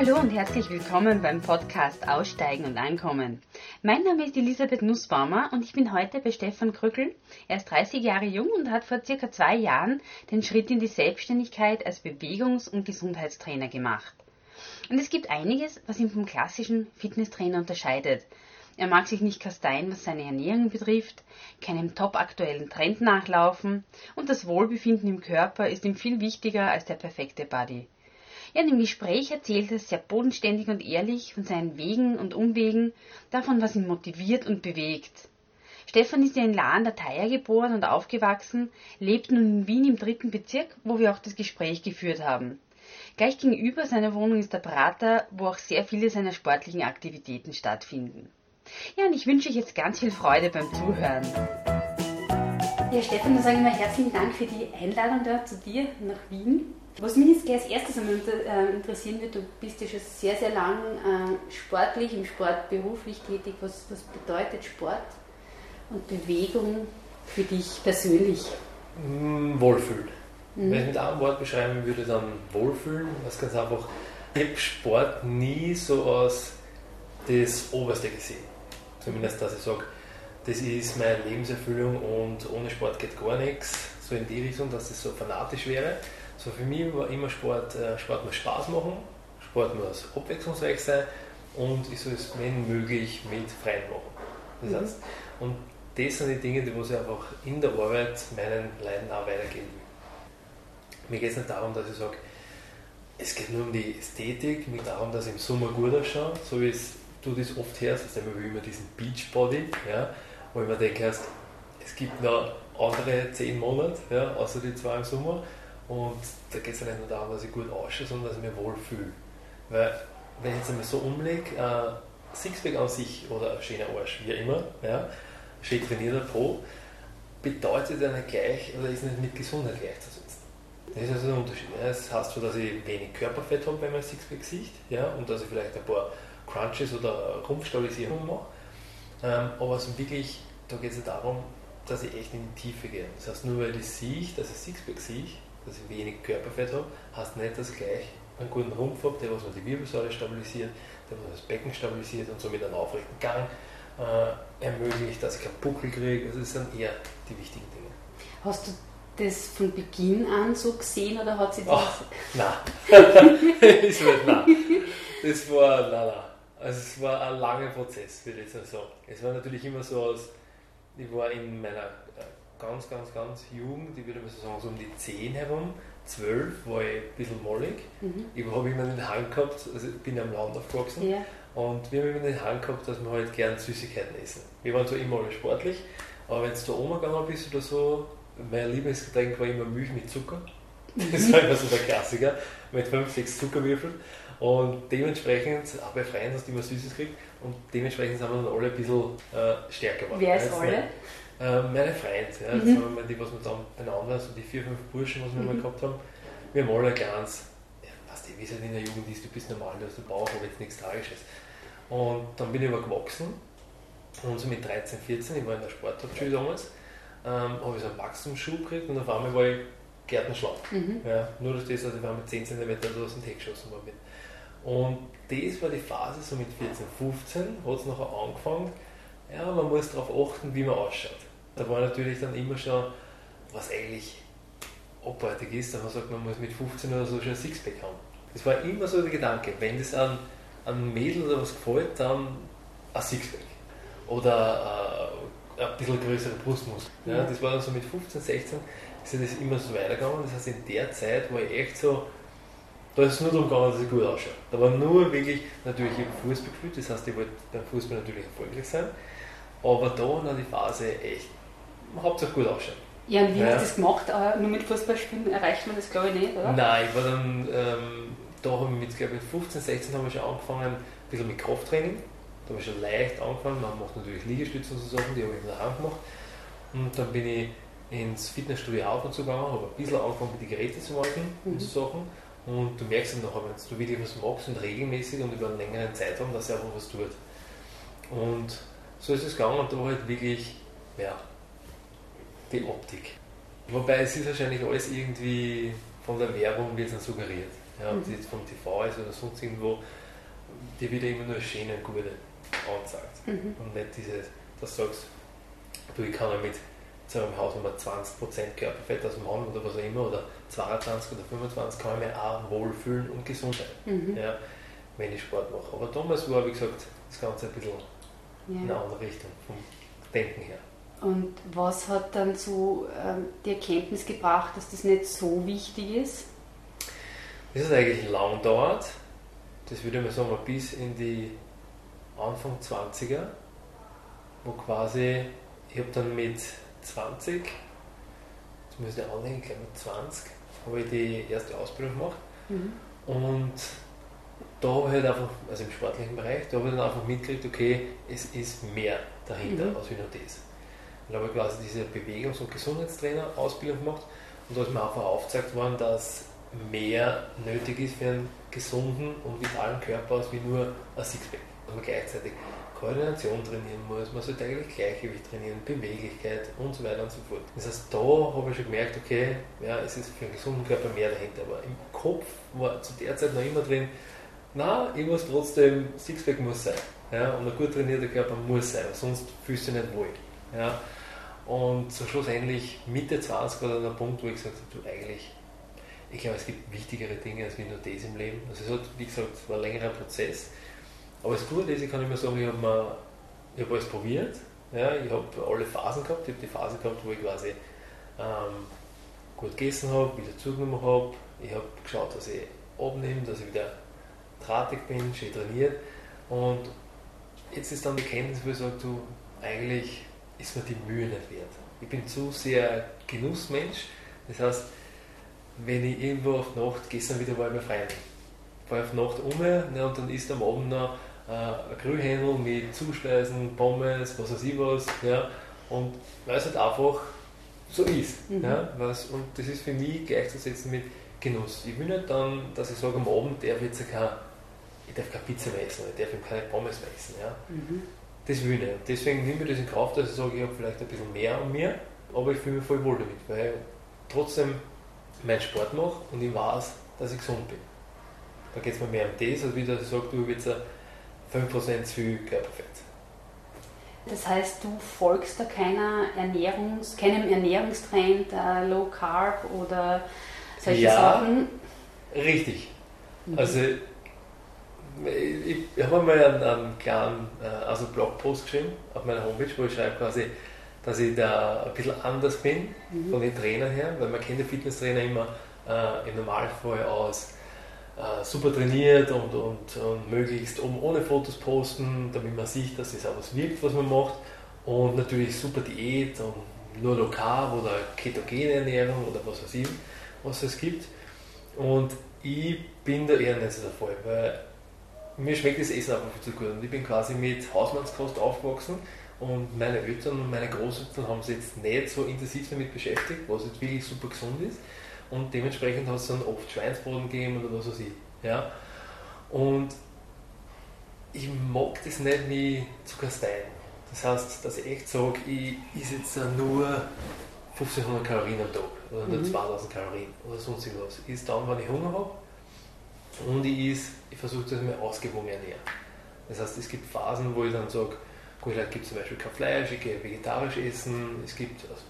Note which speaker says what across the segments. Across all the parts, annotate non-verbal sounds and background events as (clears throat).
Speaker 1: hallo und herzlich willkommen beim Podcast Aussteigen und Ankommen. Mein Name ist Elisabeth Nussbaumer und ich bin heute bei Stefan Krückel. Er ist 30 Jahre jung und hat vor circa zwei Jahren den Schritt in die Selbstständigkeit als Bewegungs- und Gesundheitstrainer gemacht. Und es gibt einiges, was ihn vom klassischen Fitnesstrainer unterscheidet. Er mag sich nicht kasteien, was seine Ernährung betrifft, keinem topaktuellen Trend nachlaufen und das Wohlbefinden im Körper ist ihm viel wichtiger als der perfekte Body. Ja, im Gespräch erzählt er sehr bodenständig und ehrlich von seinen Wegen und Umwegen, davon, was ihn motiviert und bewegt. Stefan ist ja in La an der Thaya geboren und aufgewachsen, lebt nun in Wien im dritten Bezirk, wo wir auch das Gespräch geführt haben. Gleich gegenüber seiner Wohnung ist der Prater, wo auch sehr viele seiner sportlichen Aktivitäten stattfinden. Ja, und ich wünsche euch jetzt ganz viel Freude beim Zuhören. Ja, Stefan, dann sage ich mal herzlichen Dank für die Einladung da zu dir nach Wien. Was mich jetzt gleich als erstes einmal äh, interessieren wird, du bist ja schon sehr, sehr lang äh, sportlich, im Sport beruflich tätig. Was, was bedeutet Sport und Bewegung für dich persönlich?
Speaker 2: Mm, Wohlfühlen. Mhm. Wenn ich es mit einem Wort beschreiben würde, dann Wohlfühlen. Das ganz einfach. Ich habe Sport nie so als das Oberste gesehen. Zumindest, dass ich sage, das ist meine Lebenserfüllung und ohne Sport geht gar nichts. So in die Richtung, dass das so fanatisch wäre. So für mich war immer Sport, äh, Sport muss Spaß machen, Sport muss abwechslungsreich sein und ich soll es, wenn möglich, mit freien machen. Das mhm. heißt, und das sind die Dinge, die ich einfach in der Arbeit meinen Leuten auch weitergeben will. Mir geht es nicht darum, dass ich sage, es geht nur um die Ästhetik, mir geht darum, dass ich im Sommer gut ausschaue, so wie es du das oft hörst, hast du immer diesen Beachbody, ja, wo ich mir denke, es gibt noch andere zehn Monate, ja, außer die zwei im Sommer. Und da geht es ja nicht nur darum, dass ich gut ausschaue, sondern dass ich mich wohlfühle. Weil, wenn ich jetzt einmal so umlege, äh, Sixpack an sich oder ein schöner Arsch, wie immer, ja, schön trainierter Pro, bedeutet ja nicht gleich oder ist nicht mit Gesundheit gleichzusetzen. Das ist also der Unterschied. Ja. Das heißt zwar, dass ich wenig Körperfett habe bei meinem Sixpack-Gesicht ja, und dass ich vielleicht ein paar Crunches oder Rumpfstabilisierung mache. Ähm, aber also wirklich, da geht es ja darum, dass ich echt in die Tiefe gehe. Das heißt, nur weil ich sehe, dass ich Sixpack sehe, dass ich wenig Körperfett habe, heißt nicht, dass ich gleich einen guten Rumpf habe, der was die Wirbelsäule stabilisiert, der was das Becken stabilisiert und somit einen aufrechten Gang äh, ermöglicht, dass ich keinen Buckel kriege. Also das sind eher die wichtigen Dinge.
Speaker 1: Hast du das von Beginn an so gesehen oder hat sie das?
Speaker 2: Ach, nein. (laughs) das war, nein. Das war, nein, nein. Also es war ein langer Prozess, würde ich sagen. Es war natürlich immer so aus, ich war in meiner äh, ganz, ganz, ganz Jugend, ich würde mal so sagen, so um die 10 herum, 12 war ich ein bisschen mollig. Mhm. Ich habe immer den Hang gehabt, also ich bin ja am Land aufgewachsen, ja. und wir haben immer den Hang gehabt, dass wir halt gern Süßigkeiten essen. Wir waren zwar immer alle sportlich, aber wenn es zur Oma gegangen bist oder so, mein Lieblingsgetränk war immer Milch mit Zucker. Das war immer so der Klassiker, mit 5, 6 Zuckerwürfeln. Und dementsprechend, auch bei Freien hast du immer Süßes gekriegt und dementsprechend sind wir dann alle ein bisschen äh, stärker geworden.
Speaker 1: Wer ist alle?
Speaker 2: Äh, meine Freunde, ja, mhm. das waren die, was wir dann beieinander, so die vier, fünf Burschen, was wir mhm. mal gehabt haben. Wir haben alle kleines, ja, weißt du, wie es halt in der Jugend ist, du bist normal, du hast einen Bauch, aber jetzt nichts Tragisches. Und dann bin ich aber gewachsen und so mit 13, 14, ich war in der Sporthauptschule damals, ähm, habe ich so einen Wachstumsschub gekriegt und auf einmal war ich Gärtenschlau. Mhm. Ja, nur durch das, dass ich mit 10 cm aus dem Tee geschossen worden bin. Und das war die Phase, so mit 14, 15, hat es nachher angefangen, ja, man muss darauf achten, wie man ausschaut. Da war natürlich dann immer schon, was eigentlich abartig ist, dass man sagt, man muss mit 15 oder so schon ein Sixpack haben. Das war immer so der Gedanke, wenn das an, an Mädel oder was gefällt, dann ein Sixpack. Oder äh, ein bisschen größere Brustmuskeln. Ja, das war dann so mit 15, 16, ist das immer so weitergegangen. Das heißt, in der Zeit war ich echt so, da ist es nur darum gegangen, dass ich gut ausschaue. Da war nur wirklich, natürlich ich Fußball gespielt, das heißt, ich wollte beim Fußball natürlich erfolgreich sein. Aber da war die Phase echt, hauptsächlich gut ausschauen.
Speaker 1: Ja, und wie ja. hast du das gemacht? Äh, nur mit Fußballspielen erreicht man das, glaube ich, nicht, oder?
Speaker 2: Nein, ich war dann, ähm, da habe ich mit, glaube ich, 15, 16 habe ich schon angefangen, ein bisschen mit Krafttraining. Da habe ich schon leicht angefangen. Man macht natürlich Liegestütze und so Sachen, die habe ich in der Hand gemacht. Und dann bin ich ins Fitnessstudio auf und zu gegangen, habe ein bisschen angefangen, mit den Geräten zu machen mhm. und so Sachen. Und du merkst dann nachher, wenn du wirklich was magst und regelmäßig und über einen längeren Zeitraum, dass er einfach was tut. Und so ist es gegangen und da war halt wirklich, ja, die Optik. Wobei es ist wahrscheinlich alles irgendwie von der Werbung wird dann suggeriert. ja, ob das jetzt vom TV ist oder sonst irgendwo, dir wieder immer nur schöne gute anzeigt.
Speaker 1: Mhm.
Speaker 2: Und nicht dieses, dass du sagst, du, ich kann ja mit sagen wir, Hausnummer 20% Körperfett aus dem Mann oder was auch immer, oder 22 oder 25, kann ich mich auch wohlfühlen und gesund sein,
Speaker 1: Mhm.
Speaker 2: ja, wenn ich Sport mache. Aber damals war, wie gesagt, das Ganze ein bisschen in eine
Speaker 1: Ja.
Speaker 2: andere Richtung, vom Denken her.
Speaker 1: Und was hat dann so ähm, die Erkenntnis gebracht, dass das nicht so wichtig ist?
Speaker 2: Das ist eigentlich lang dauert. Das würde ich mal sagen, bis in die Anfang 20er, wo quasi, ich habe dann mit 20, jetzt muss ich anlegen, ich glaube mit 20, habe ich die erste Ausbildung gemacht.
Speaker 1: Mhm.
Speaker 2: Und da habe ich halt einfach, also im sportlichen Bereich, da habe ich dann einfach mitgekriegt, okay, es ist mehr dahinter
Speaker 1: Mhm.
Speaker 2: als nur das. Und habe quasi diese Bewegungs- und Gesundheitstrainer-Ausbildung gemacht und da ist mir einfach aufgezeigt worden, dass mehr nötig ist für einen gesunden und vitalen Körper als wie nur ein Sixpack. Dass man gleichzeitig Koordination trainieren muss, man sollte eigentlich Gleichgewicht trainieren, Beweglichkeit und so weiter und so fort. Das heißt, da habe ich schon gemerkt, okay, ja, es ist für einen gesunden Körper mehr dahinter. Aber im Kopf war zu der Zeit noch immer drin, na, ich muss trotzdem, Sixpack muss sein. Ja, und ein gut trainierter Körper muss sein, sonst fühlst du dich nicht wohl. Ja. Und so schlussendlich Mitte 20 war dann der Punkt, wo ich gesagt habe, du eigentlich, ich glaube, es gibt wichtigere Dinge als wie nur das im Leben. Also es hat, wie gesagt, es war ein längerer Prozess. Aber das Gute ist, ich kann immer sagen, ich habe habe alles probiert. Ja, ich habe alle Phasen gehabt. Ich habe die Phase gehabt, wo ich quasi ähm, gut gegessen habe, wieder zugenommen habe. Ich habe geschaut, dass ich abnehme, dass ich wieder drahtig bin, schön trainiert. Und jetzt ist dann die Kenntnis, wo ich sage, du, eigentlich ist mir die Mühe nicht wert. Ich bin zu sehr Genussmensch. Das heißt, wenn ich irgendwo auf Nacht, gestern wieder war ich bei Freunden, fahre auf Nacht um ne, und dann isst am Abend noch äh, ein Grillhändel mit Zuspeisen, Pommes, was weiß ich was. Ja, und weil es halt einfach so ist.
Speaker 1: Mhm.
Speaker 2: Ja, was, und das ist für mich gleichzusetzen mit Genuss. Ich will nicht dann, dass ich sage, am Abend darf ich jetzt kein, ich darf keine Pizza mehr essen, ich darf eben keine Pommes mehr essen. Ja.
Speaker 1: Mhm.
Speaker 2: Das will ich nicht. Deswegen nehme ich das in Kauf, dass ich sage, ich habe vielleicht ein bisschen mehr an mir, aber ich fühle mich voll wohl damit, weil ich trotzdem meinen Sport mache und ich weiß, dass ich gesund bin. Da geht es mir mehr um das, als wie dass ich sage, du jetzt 5% zu viel Körperfett.
Speaker 1: Das heißt, du folgst da keiner Ernährungs-, keinem Ernährungstrend, äh, Low Carb oder solche
Speaker 2: Ja.
Speaker 1: Sachen?
Speaker 2: Richtig.
Speaker 1: Mhm.
Speaker 2: Also ich, habe mal einen, einen kleinen also Blogpost geschrieben auf meiner Homepage, wo ich schreibe quasi, dass ich da ein bisschen anders bin
Speaker 1: Mhm.
Speaker 2: von den Trainern her, weil man kennt den Fitnesstrainer immer äh, im Normalfall aus äh, super trainiert und, und, und möglichst oben ohne Fotos posten, damit man sieht, dass es auch was wirkt, was man macht und natürlich super Diät und nur Carb oder ketogene Ernährung oder was weiß ich, was es gibt und ich bin da eher nicht so der Fall, weil mir schmeckt das Essen einfach viel zu gut und ich bin quasi mit Hausmannskost aufgewachsen und meine Eltern und meine Großeltern haben sich jetzt nicht so intensiv damit beschäftigt, was jetzt wirklich super gesund ist. Und dementsprechend hat es dann oft Schweinsbraten gegeben oder was weiß ich. Ja? Und ich mag das nicht, mich zu kasteien. Das heißt, dass ich echt sage, ich esse jetzt nur 1500 Kalorien am Tag oder nur
Speaker 1: Mhm.
Speaker 2: 2000 Kalorien oder sonst irgendwas. Ich esse dann, wenn ich Hunger habe und ich, esse, ich versuche, ich mich ausgewogen ernähre. Das heißt, es gibt Phasen, wo ich dann sage, gut, heute gibt es zum Beispiel kein Fleisch, ich gehe vegetarisch essen. Es gibt, also,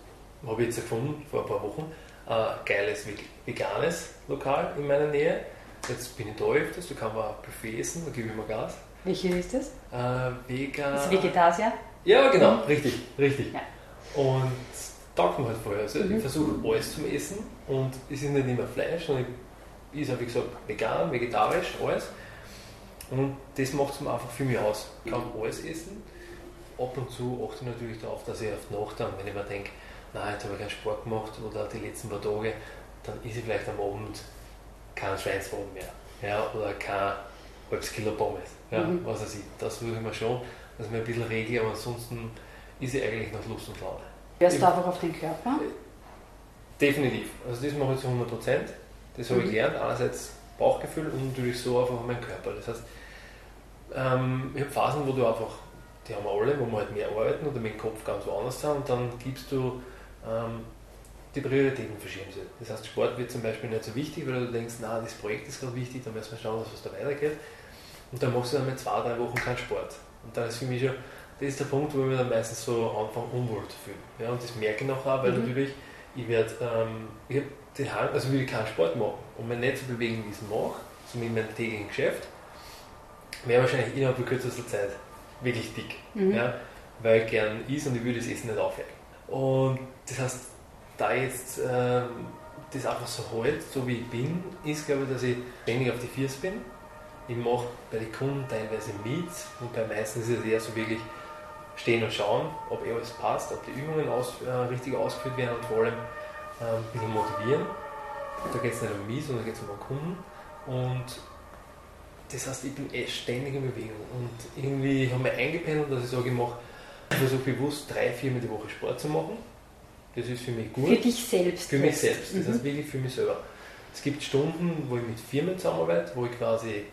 Speaker 2: habe ich jetzt gefunden, vor ein paar Wochen, ein geiles veg- veganes Lokal in meiner Nähe. Jetzt bin ich da öfters, da kann man ein Buffet essen, da gebe ich mir Gas.
Speaker 1: Welche ist das?
Speaker 2: Äh, Vegan.
Speaker 1: Das Vegetasier?
Speaker 2: Ja, genau,
Speaker 1: Mhm.
Speaker 2: richtig, richtig.
Speaker 1: Ja.
Speaker 2: Und taugt mir halt vorher. Also
Speaker 1: Mhm.
Speaker 2: ich versuche alles zum Essen und es ist nicht immer Fleisch, sondern ich esse, wie gesagt, vegan, vegetarisch, alles. Und das macht es mir einfach für mich aus. Ich kann alles essen. Ab und zu achte ich natürlich darauf, dass ich auf die Nacht wenn ich mir denke, nein, jetzt habe ich keinen Sport gemacht oder die letzten paar Tage, dann esse ich vielleicht am Abend kein Schweinsbraten mehr. Ja, oder kein halbes Kilo Pommes. Ja,
Speaker 1: Mhm.
Speaker 2: was weiß ich. Das würde ich mir schon, dass ich mir ein bisschen regle, aber ansonsten ist ich eigentlich nach Lust und Laune.
Speaker 1: Hörst du einfach auf den Körper?
Speaker 2: Definitiv. Also das mache ich zu 100 Prozent. Das habe ich
Speaker 1: Mhm.
Speaker 2: gelernt. Einerseits Bauchgefühl und natürlich so einfach mein Körper. Das heißt, ähm, ich habe Phasen, wo du einfach, die haben wir alle, wo wir halt mehr arbeiten oder mit dem Kopf ganz woanders sind und dann gibst du ähm, die Prioritäten verschieben sich. Das heißt, Sport wird zum Beispiel nicht so wichtig, weil du denkst, na, das Projekt ist gerade wichtig, dann müssen wir schauen, was da weitergeht. Und dann machst du dann mit zwei, drei Wochen keinen Sport. Und dann ist für mich schon, das ist der Punkt, wo ich mich dann meistens so anfange, unwohl zu fühlen. Ja, und das merke ich nachher, weil mhm. natürlich, ich werde, ähm, ich habe den Hang, also will ich keinen Sport machen, um mich nicht zu bewegen, wie ich es mache, so mit meinem täglichen Geschäft, wäre wahrscheinlich innerhalb von kürzester Zeit wirklich dick. Mhm. Ja, weil ich gern is und ich würde das Essen nicht aufhören. Und das heißt, da jetzt ähm, das einfach so halt, so wie ich bin, ist glaube ich, dass ich ständig auf die Viers bin. Ich mache bei den Kunden teilweise mit und bei meisten ist es eher so wirklich stehen und schauen, ob eh alles passt, ob die Übungen aus, äh, richtig ausgeführt werden und vor allem äh, ein bisschen motivieren. Da geht es nicht um mich, sondern geht es um den Kunden. Und das heißt, ich bin eh ständig in Bewegung. Und irgendwie habe ich eingependelt, dass ich sage, ich mache versuche bewusst drei, viermal die Woche Sport zu machen. Das ist für mich gut.
Speaker 1: Für dich selbst?
Speaker 2: Für mich selbst. Das mhm. heißt wirklich für mich selber. Es gibt Stunden, wo ich mit Firmen zusammenarbeite, wo ich quasi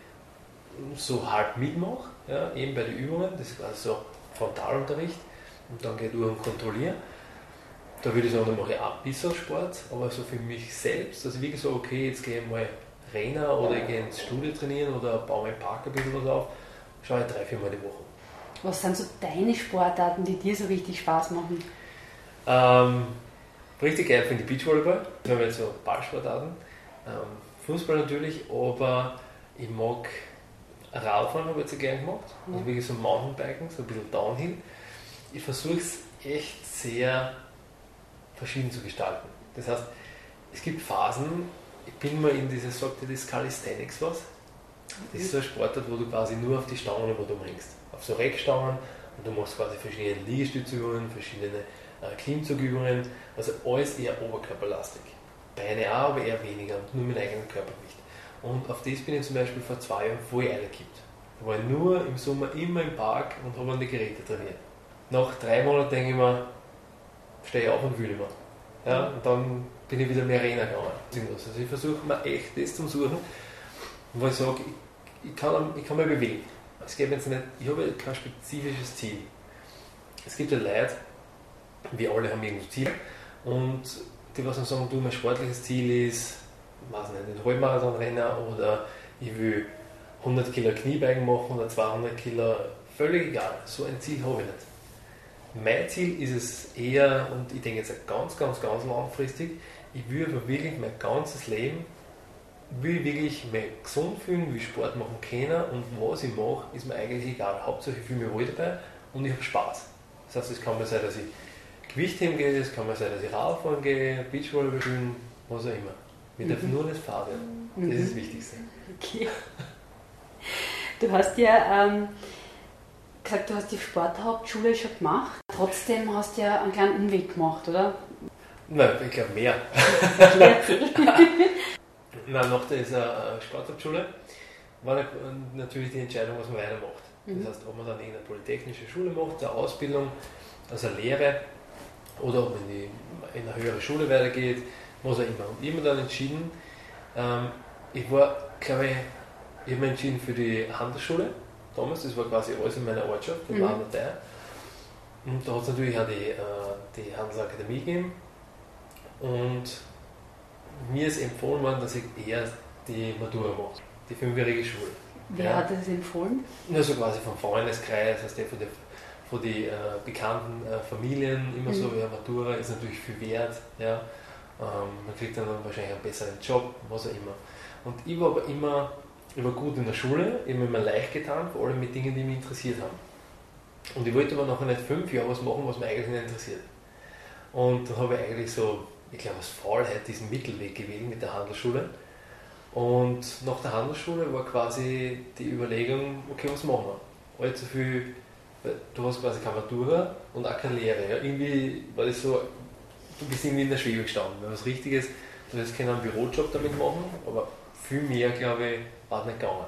Speaker 2: so halb mitmache, ja, eben bei den Übungen. Das ist quasi so Frontalunterricht. Und dann geht es um Kontrollieren. Da würde ich sagen, da mache ich auch ein bisschen Sport, aber so für mich selbst, also wirklich so, okay, jetzt gehe ich mal Renner oder ich gehe ins Studio trainieren oder baue im Park ein bisschen was auf, schaue ich drei, viermal die Woche.
Speaker 1: Was sind so deine Sportarten, die dir so richtig Spaß machen?
Speaker 2: Ähm, richtig geil finde ich Beachvolleyball. Das haben wir jetzt so Ballsportarten. Ähm, Fußball natürlich, aber ich mag Radfahren, habe ich jetzt gerne gemacht. Also wirklich so Mountainbiken, so ein bisschen Downhill. Ich versuche es echt sehr verschieden zu gestalten. Das heißt, es gibt Phasen, ich bin mal in dieses, sagt ihr das Calisthenics was? Das ist so ein Sportart, wo du quasi nur auf die Stangen hängst auf so Reckstangen und du machst quasi verschiedene Liegestützübungen, verschiedene äh, Klimmzugübungen, also alles eher oberkörperlastig. Beine auch, aber eher weniger nur mit eigenem Körpergewicht. Und auf das bin ich zum Beispiel vor zwei Jahren voll eingekippt. Da war ich nur im Sommer immer im Park und habe an die Geräte trainiert. Nach drei Monaten denke ich mir, stehe ich auf und fühle mich. Ja, und dann bin ich wieder mehr Arena gegangen. Also ich versuche mir echt das zu suchen, wo ich sage, ich, ich, kann, ich kann mich bewegen es geht jetzt nicht, ich habe kein spezifisches Ziel. Es gibt ja Leute, wir alle haben irgendwo Ziel und die was dann sagen, du, mein sportliches Ziel ist, weiß nicht, ein Halbmarathonrenner oder ich will 100 Kilo Kniebeugen machen oder 200 Kilo, völlig egal, so ein Ziel habe ich nicht. Mein Ziel ist es eher, und ich denke jetzt ganz, ganz, ganz langfristig, ich will aber wirklich mein ganzes Leben will wirklich mich gesund fühlen, will Sport machen können und was ich mache, ist mir eigentlich egal. Hauptsache ich fühle mich wohl dabei und ich habe Spaß. Das heißt, es kann mal sein, dass ich Gewichtheben gehe, es kann mal sein, dass ich Radfahren gehe, Beachvolleyball spielen, was auch immer. Wir mhm. dürfen nur nicht fahren. Das mhm. ist das Wichtigste. Okay.
Speaker 1: Du hast ja ähm, gesagt, du hast die Sporthauptschule schon gemacht. Trotzdem hast du ja einen kleinen Umweg gemacht, oder?
Speaker 2: Nein, ich glaube mehr. (laughs) Nein, nach dieser Sporthauptschule war natürlich die Entscheidung, was man weitermacht. Mhm. Das heißt, ob man dann in eine polytechnische Schule macht, eine Ausbildung, also eine Lehre, oder ob man in, die, in eine höhere Schule weitergeht, was auch immer. Und ich habe mir dann entschieden, ähm, ich war, glaube ich, ich habe mich entschieden für die Handelsschule damals, das war quasi alles in meiner Ortschaft, in mhm. Datei. Und da hat es natürlich auch die, äh, die Handelsakademie gegeben. Und mir ist empfohlen worden, dass ich eher die Matura mache, die fünfjährige Schule.
Speaker 1: Wer ja. hat das empfohlen?
Speaker 2: Nur so quasi vom Freundeskreis, also von den von die äh, bekannten äh, Familien immer mhm. so, ja, Matura ist natürlich viel wert, ja. Ähm, man kriegt dann, dann wahrscheinlich einen besseren Job, was auch immer. Und ich war aber immer, ich war gut in der Schule, ich habe mir leicht getan, vor allem mit Dingen, die mich interessiert haben. Und ich wollte aber nachher nicht fünf Jahre was machen, was mich eigentlich nicht interessiert. Und dann habe ich eigentlich so ich glaube, aus Faulheit diesen Mittelweg gewählt mit der Handelsschule. Und nach der Handelsschule war quasi die Überlegung, okay, was machen wir? Allzu viel, du hast quasi keine Matura und auch keine Lehre. Ja? Irgendwie war das so, du bist irgendwie in der Schwebe gestanden. Wenn was Richtiges, du hättest keinen Bürojob damit machen, aber viel mehr, glaube ich, war nicht gegangen.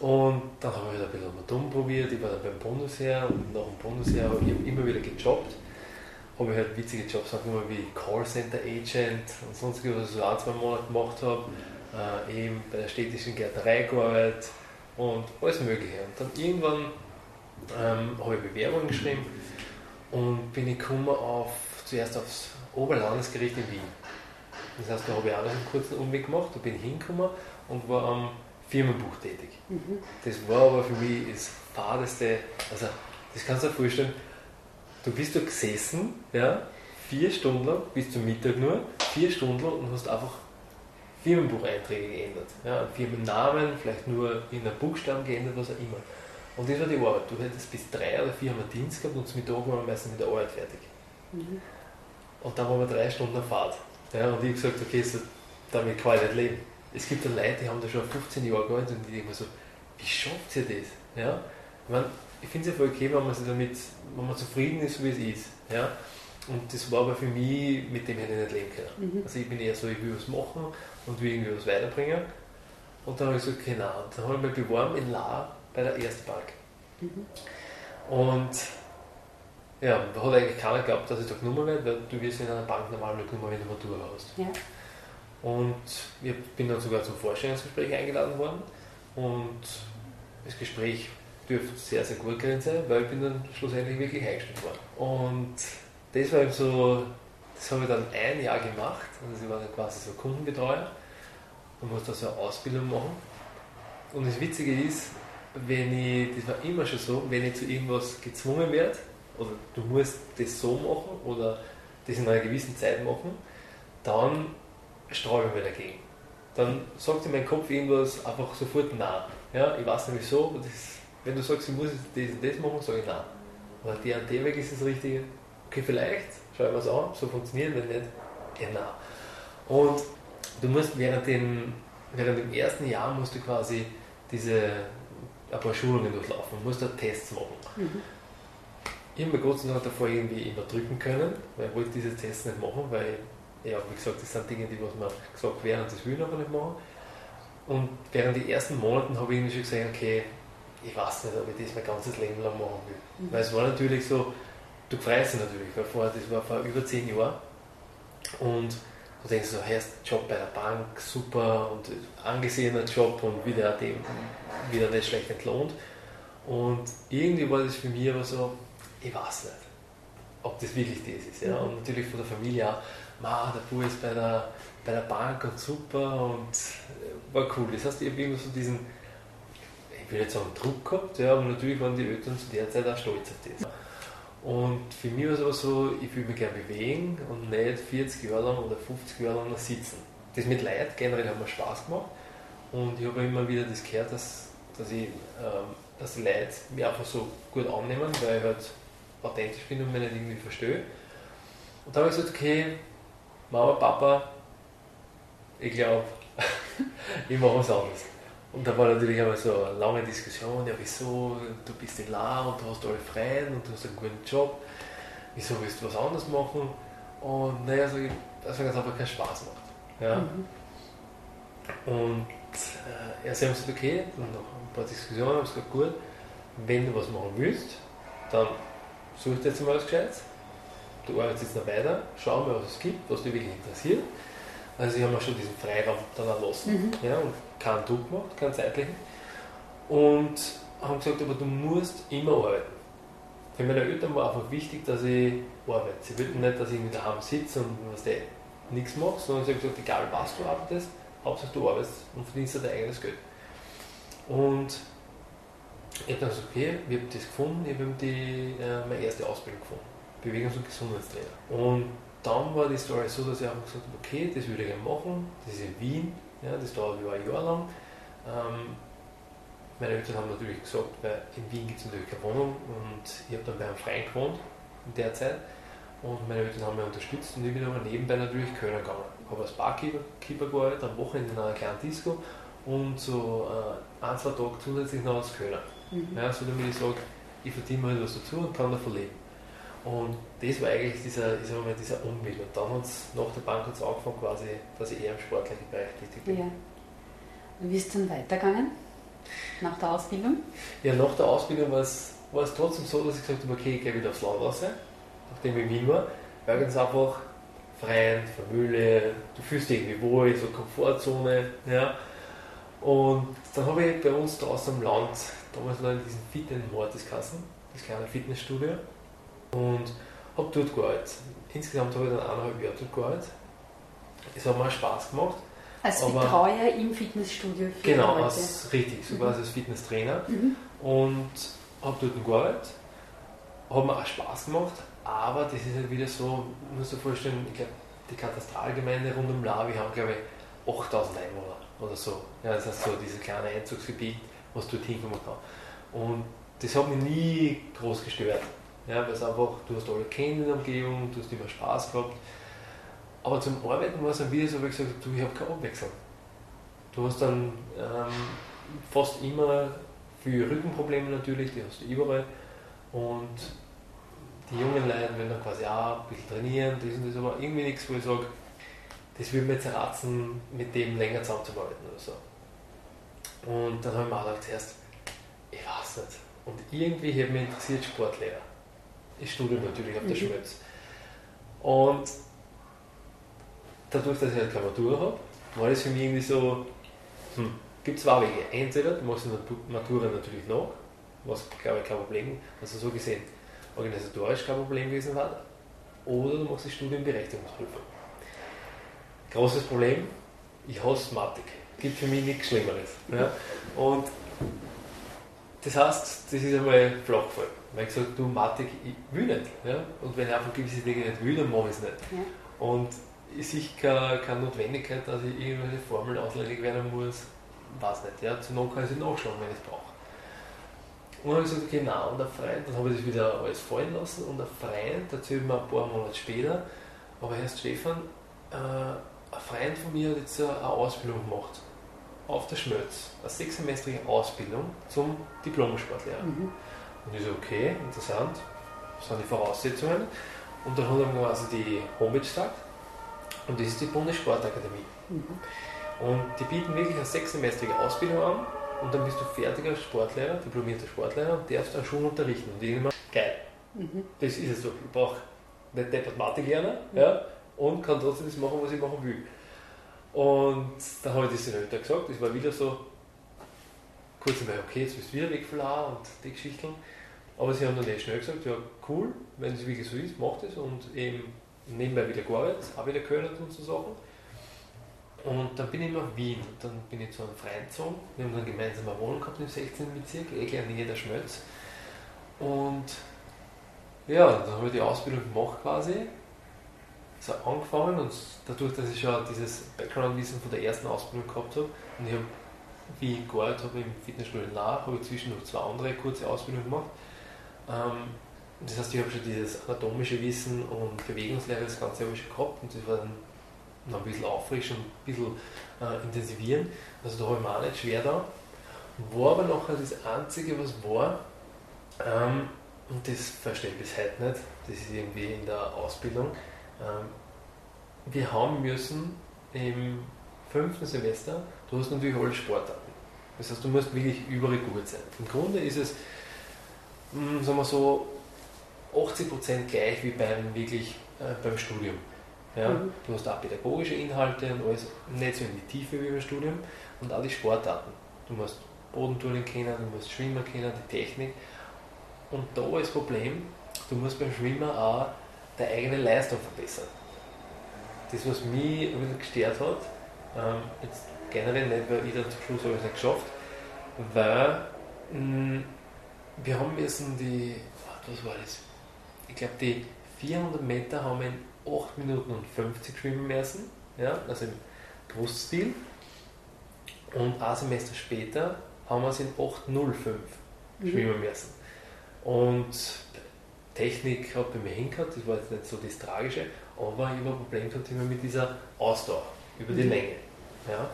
Speaker 2: Und dann habe ich halt ein bisschen dumm probiert, ich war dann beim Bundesheer und nach dem Bundesheer habe ich immer wieder gejobbt habe ich halt witzige Jobs immer wie Callcenter Agent und sonst was ich so ein, zwei Monate gemacht habe. Äh, eben bei der städtischen Gärtnerei gearbeitet und alles Mögliche. Und dann irgendwann ähm, habe ich Bewerbungen geschrieben und bin ich gekommen auf zuerst aufs Oberlandesgericht in Wien. Das heißt, da habe ich auch noch einen kurzen Umweg gemacht, da bin ich hingekommen und war am Firmenbuch tätig. Mhm. Das war aber für mich das fadeste, also das kannst du dir vorstellen, du bist da gesessen, ja, vier Stunden lang, bis zum Mittag nur, vier Stunden lang und hast einfach Firmenbucheinträge geändert. Ja, Firmennamen, vielleicht nur in der Buchstaben geändert, was auch immer. Und das war die Arbeit. Du hättest bis drei oder vier Mal Dienst gehabt und zum Mittag waren wir meistens mit der Arbeit fertig. Mhm. Und dann waren wir drei Stunden auf Fahrt. Ja, und ich habe gesagt, okay, so, damit kann ich nicht leben. Es gibt dann Leute, die haben da schon 15 Jahre gearbeitet und die denken so, wie schafft ihr das? Ja? Ich, mein, ich finde es ja voll okay, wenn man, sich damit, wenn man zufrieden ist, wie es ist. Ja? Und das war aber für mich, mit dem hätte ich nicht leben können. Mhm. Also ich bin eher so, ich will was machen und will irgendwie was weiterbringen. Und dann habe ich gesagt, okay, nein. Und dann habe ich mich beworben in La bei der Erstbank. Mhm. Und ja, da hat eigentlich keiner geglaubt, dass ich da genommen werde, weil du wirst in einer Bank normal nur genommen, wenn du Matura hast. Ja. Und ich bin dann sogar zum Vorstellungsgespräch eingeladen worden. Und das Gespräch dürfte sehr, sehr gut gewesen sein, weil ich bin dann schlussendlich wirklich eingestellt worden. Und das war eben so, das habe ich dann ein Jahr gemacht. Also ich war dann quasi so Kundenbetreuer und musste da so eine Ausbildung machen. Und das Witzige ist, wenn ich, das war immer schon so, wenn ich zu irgendwas gezwungen werde, oder du musst das so machen oder das in einer gewissen Zeit machen, dann sträube ich mich dagegen. Dann sagt in mein Kopf irgendwas einfach sofort nein. Ja, ich weiß nicht wieso, das, wenn du sagst, ich muss das und das machen, sage ich nein. Oder der und der Weg ist das Richtige. Okay, vielleicht, schau ich mir es an, so funktioniert, wenn nicht, ja nein. Und du musst während dem, während dem ersten Jahr musst du quasi diese ein paar Schulungen durchlaufen, musst da Tests machen. Mhm. Ich habe mir Gott sei Dank davor irgendwie immer drücken können, weil ich wollte diese Tests nicht machen, weil, ja, wie gesagt, das sind Dinge, die was man gesagt während des will ich aber nicht machen. Und während den ersten Monaten habe ich irgendwie schon gesehen, okay, ich weiß nicht, ob ich das mein ganzes Leben lang machen will. Mhm. Weil es war natürlich so, du freust dich natürlich, weil vorher, das war vor über zehn Jahren. Und du denkst so, hey, Job bei der Bank, super und angesehener Job und wieder, dem, wieder nicht schlecht entlohnt. Und irgendwie war das für mich aber so, ich weiß nicht, ob das wirklich das ist. Ja? Und natürlich von der Familie auch, Der Bub ist bei der, bei der Bank und super und äh, war cool. Das heißt, ich habe immer so diesen, ich will jetzt sagen Druck gehabt, ja, aber natürlich waren die Eltern zu der Zeit auch stolz auf das. Und für mich war es aber so, ich will mich gerne bewegen und nicht 40 Jahre lang oder 50 Jahre lang sitzen. Das mit Leid generell hat mir Spaß gemacht und ich habe immer wieder das gehört, dass, dass, ich, ähm, dass die Leute mich einfach so gut annehmen, weil ich halt authentisch bin und mich nicht irgendwie verstehe. Und da habe ich gesagt, okay, Mama, Papa, ich glaube, (laughs) ich mache was anderes. Und da war natürlich einmal so eine lange Diskussion, ja wieso, du bist in La und du hast alle Freien und du hast einen guten Job, wieso willst du was anderes machen? Und naja, also, also ganz einfach keinen Spaß macht. Ja. Mhm. Und äh, ja, sie haben gesagt, okay, und nach ein paar Diskussionen haben gesagt, gut, wenn du was machen willst, dann such dir jetzt mal was Gescheites, du arbeitest jetzt noch weiter, schau mal, was es gibt, was dich wirklich interessiert. Also ich habe mir schon diesen Freiraum dann erlassen mhm. ja, und keinen Druck gemacht, keinen zeitlichen. Und haben gesagt, aber du musst immer arbeiten. Für meine Eltern war einfach wichtig, dass ich arbeite. Sie wollten nicht, dass ich irgendwie daheim sitze und was der nichts mache, sondern sie haben gesagt, egal was du arbeitest, Hauptsache du arbeitest und verdienst dein eigenes Geld. Und ich habe dann gesagt, okay, ich habe das gefunden, ich habe die, äh, meine erste Ausbildung gefunden. Bewegungs- und Gesundheitstrainer. Und dann war die Story so, dass ich einfach gesagt habe, okay, das würde ich gerne machen, das ist in Wien, ja, das dauert über ein Jahr lang. Ähm, meine Eltern haben natürlich gesagt, weil in Wien gibt es natürlich keine Wohnung und ich habe dann bei einem Freund gewohnt in der Zeit und meine Eltern haben mich unterstützt und ich bin aber nebenbei natürlich Köln gegangen. Ich habe als Barkeeper gearbeitet, am Wochenende in einer kleinen Disco und so äh, ein, zwei Tage zusätzlich noch als Kölner. Mhm. Ja, so damit ich sage, ich verdiene mal etwas dazu und kann davon leben. Und das war eigentlich dieser, ich sag mal, dieser Umweg. Und dann hat es nach der Bank angefangen, quasi, dass ich eher im sportlichen Bereich tätig bin.
Speaker 1: Ja. Und wie ist es dann weitergegangen? Nach der Ausbildung?
Speaker 2: Ja, nach der Ausbildung war es, war es trotzdem so, dass ich gesagt habe, okay, ich gehe wieder aufs Land raus, nachdem ich in Wien war, weil ganz einfach Freien, Familie, du fühlst dich irgendwie wohl, so Komfortzone, ja. Und dann habe ich bei uns draußen am Land damals noch in diesen Fit Mortis Kassen, das kleine Fitnessstudio, und habe dort gearbeitet. Insgesamt habe ich dann eineinhalb Jahre dort gearbeitet. Es hat mir auch Spaß gemacht.
Speaker 1: Als Betreuer im Fitnessstudio
Speaker 2: für Genau, als, richtig, so mhm. quasi als Fitnesstrainer. Mhm. Und habe dort gearbeitet. Hat mir auch Spaß gemacht, aber das ist halt wieder so, musst du dir vorstellen, ich glaube, die Katastralgemeinde rund um Lavi haben, glaube ich, 8000 Einwohner oder so. Ja, das heißt so dieses kleine Einzugsgebiet, was dort hinkommen kann. Und das hat mich nie groß gestört. Ja, weil es einfach, du hast alle kennt in der Umgebung, du hast immer Spaß gehabt. Aber zum Arbeiten war es dann wieder so, wie gesagt du, ich habe keine Abwechslung. Du hast dann ähm, fast immer viele Rückenprobleme natürlich, die hast du überall. Und die jungen Leute werden dann quasi auch ein bisschen trainieren, das und das, aber irgendwie nichts, wo ich sage, das würde mir jetzt erraten, mit dem länger zusammenzuarbeiten oder so. Und dann habe ich mir auch gedacht, zuerst, ich weiß nicht. Und irgendwie hat mich interessiert Sportlehrer. Ich studiere natürlich auf der mhm. Schmelz. Und dadurch, dass ich halt keine Matura habe, war das für mich irgendwie so, hm, gibt zwei Wege. Entweder du machst die Matura natürlich noch, was glaube ich kein Problem, also so gesehen organisatorisch kein Problem gewesen war, oder du machst die Studienberechtigungsprüfung. Großes Problem, ich hasse Mathematik. Gibt für mich nichts Schlimmeres. Ja? Und das heißt, das ist einmal flach gefallen. Weil ich gesagt du Mathematik, ich will nicht. Ja? Und wenn ich einfach gewisse Dinge nicht will, dann mache ich es nicht. Ja. Und ich sehe keine, keine Notwendigkeit, dass ich irgendwelche Formeln auswendig werden muss. Weiß nicht. Ja? Zur Not kann ich sie nachschauen, wenn ich es brauche. Und dann habe ich gesagt, okay, nein, und ein Freund, dann habe ich das wieder alles fallen lassen und ein Freund erzählt mir ein paar Monate später, aber erst Stefan, äh, ein Freund von mir hat jetzt eine Ausbildung gemacht auf der Schmötz, eine sechssemestrige Ausbildung zum Diplom-Sportlehrer. Mhm. Und ich so, okay, interessant, was sind die Voraussetzungen? Und dann haben wir quasi die Homepage gesagt und das ist die Bundessportakademie. Mhm. Und die bieten wirklich eine sechssemestrige Ausbildung an und dann bist du fertiger Sportlehrer, diplomierter Sportlehrer und darfst dann schon unterrichten. Und ich immer, geil, mhm. das ist es so. Ich brauche nicht deppert Mathe lernen mhm. ja, und kann trotzdem das machen, was ich machen will. Und dann habe ich das den Eltern gesagt, das war wieder so, kurz einmal, okay, jetzt bist du wieder weg von A und die Geschichten. Aber sie haben dann echt schnell gesagt, ja cool, wenn es wirklich so ist, mach das und eben nebenbei wieder gearbeitet, auch wieder gehört und so Sachen. Und dann bin ich nach Wien, dann bin ich zu einem Freund gezogen, wir haben dann gemeinsam eine Wohnung gehabt im 16. Bezirk, eh gleich in der Schmelz. Und ja, dann habe ich die Ausbildung gemacht quasi so angefangen und dadurch, dass ich schon dieses Background-Wissen von der ersten Ausbildung gehabt habe und ich habe, wie ich gearbeitet habe im Fitnessstudio nach, habe ich zwischendurch zwei andere kurze Ausbildungen gemacht. Ähm, das heißt, ich habe schon dieses anatomische Wissen und Bewegungslehre, das Ganze habe ich schon gehabt und das war dann noch ein bisschen auffrischen, ein bisschen äh, intensivieren. Also da habe ich mir auch nicht schwer da. War aber nachher das Einzige, was war, ähm, und das verstehe ich bis heute nicht, das ist irgendwie in der Ausbildung, ähm, wir haben müssen im fünften Semester, du hast natürlich alle Sportarten. Das heißt, du musst wirklich überall gut sein. Im Grunde ist es, mh, hm, sagen wir so, 80% gleich wie beim, wirklich, äh, beim Studium. Ja? Mhm. Du hast auch pädagogische Inhalte und alles nicht so in die Tiefe wie beim Studium und auch die Sportarten. Du musst Bodenturnen kennen, du musst Schwimmen kennen, die Technik. Und da ist das Problem, du musst beim Schwimmen auch deine eigene Leistung verbessern. Das, was mich gestört hat, ähm, jetzt generell nicht, weil ich dann zum Schluss habe ich nicht geschafft, weil mh, mm, wir haben müssen die, was war das? Ich glaube, die 400 Meter haben wir in 8 Minuten und 50 schwimmen müssen, ja, also im Bruststil. Und ein Semester später haben wir es in 8.05 mhm. schwimmen müssen. Und Technik hat bei mir hingehört, das war jetzt nicht so das Tragische, aber ich habe ein Problem gehabt immer mit dieser Ausdauer über die mhm. Länge. Ja.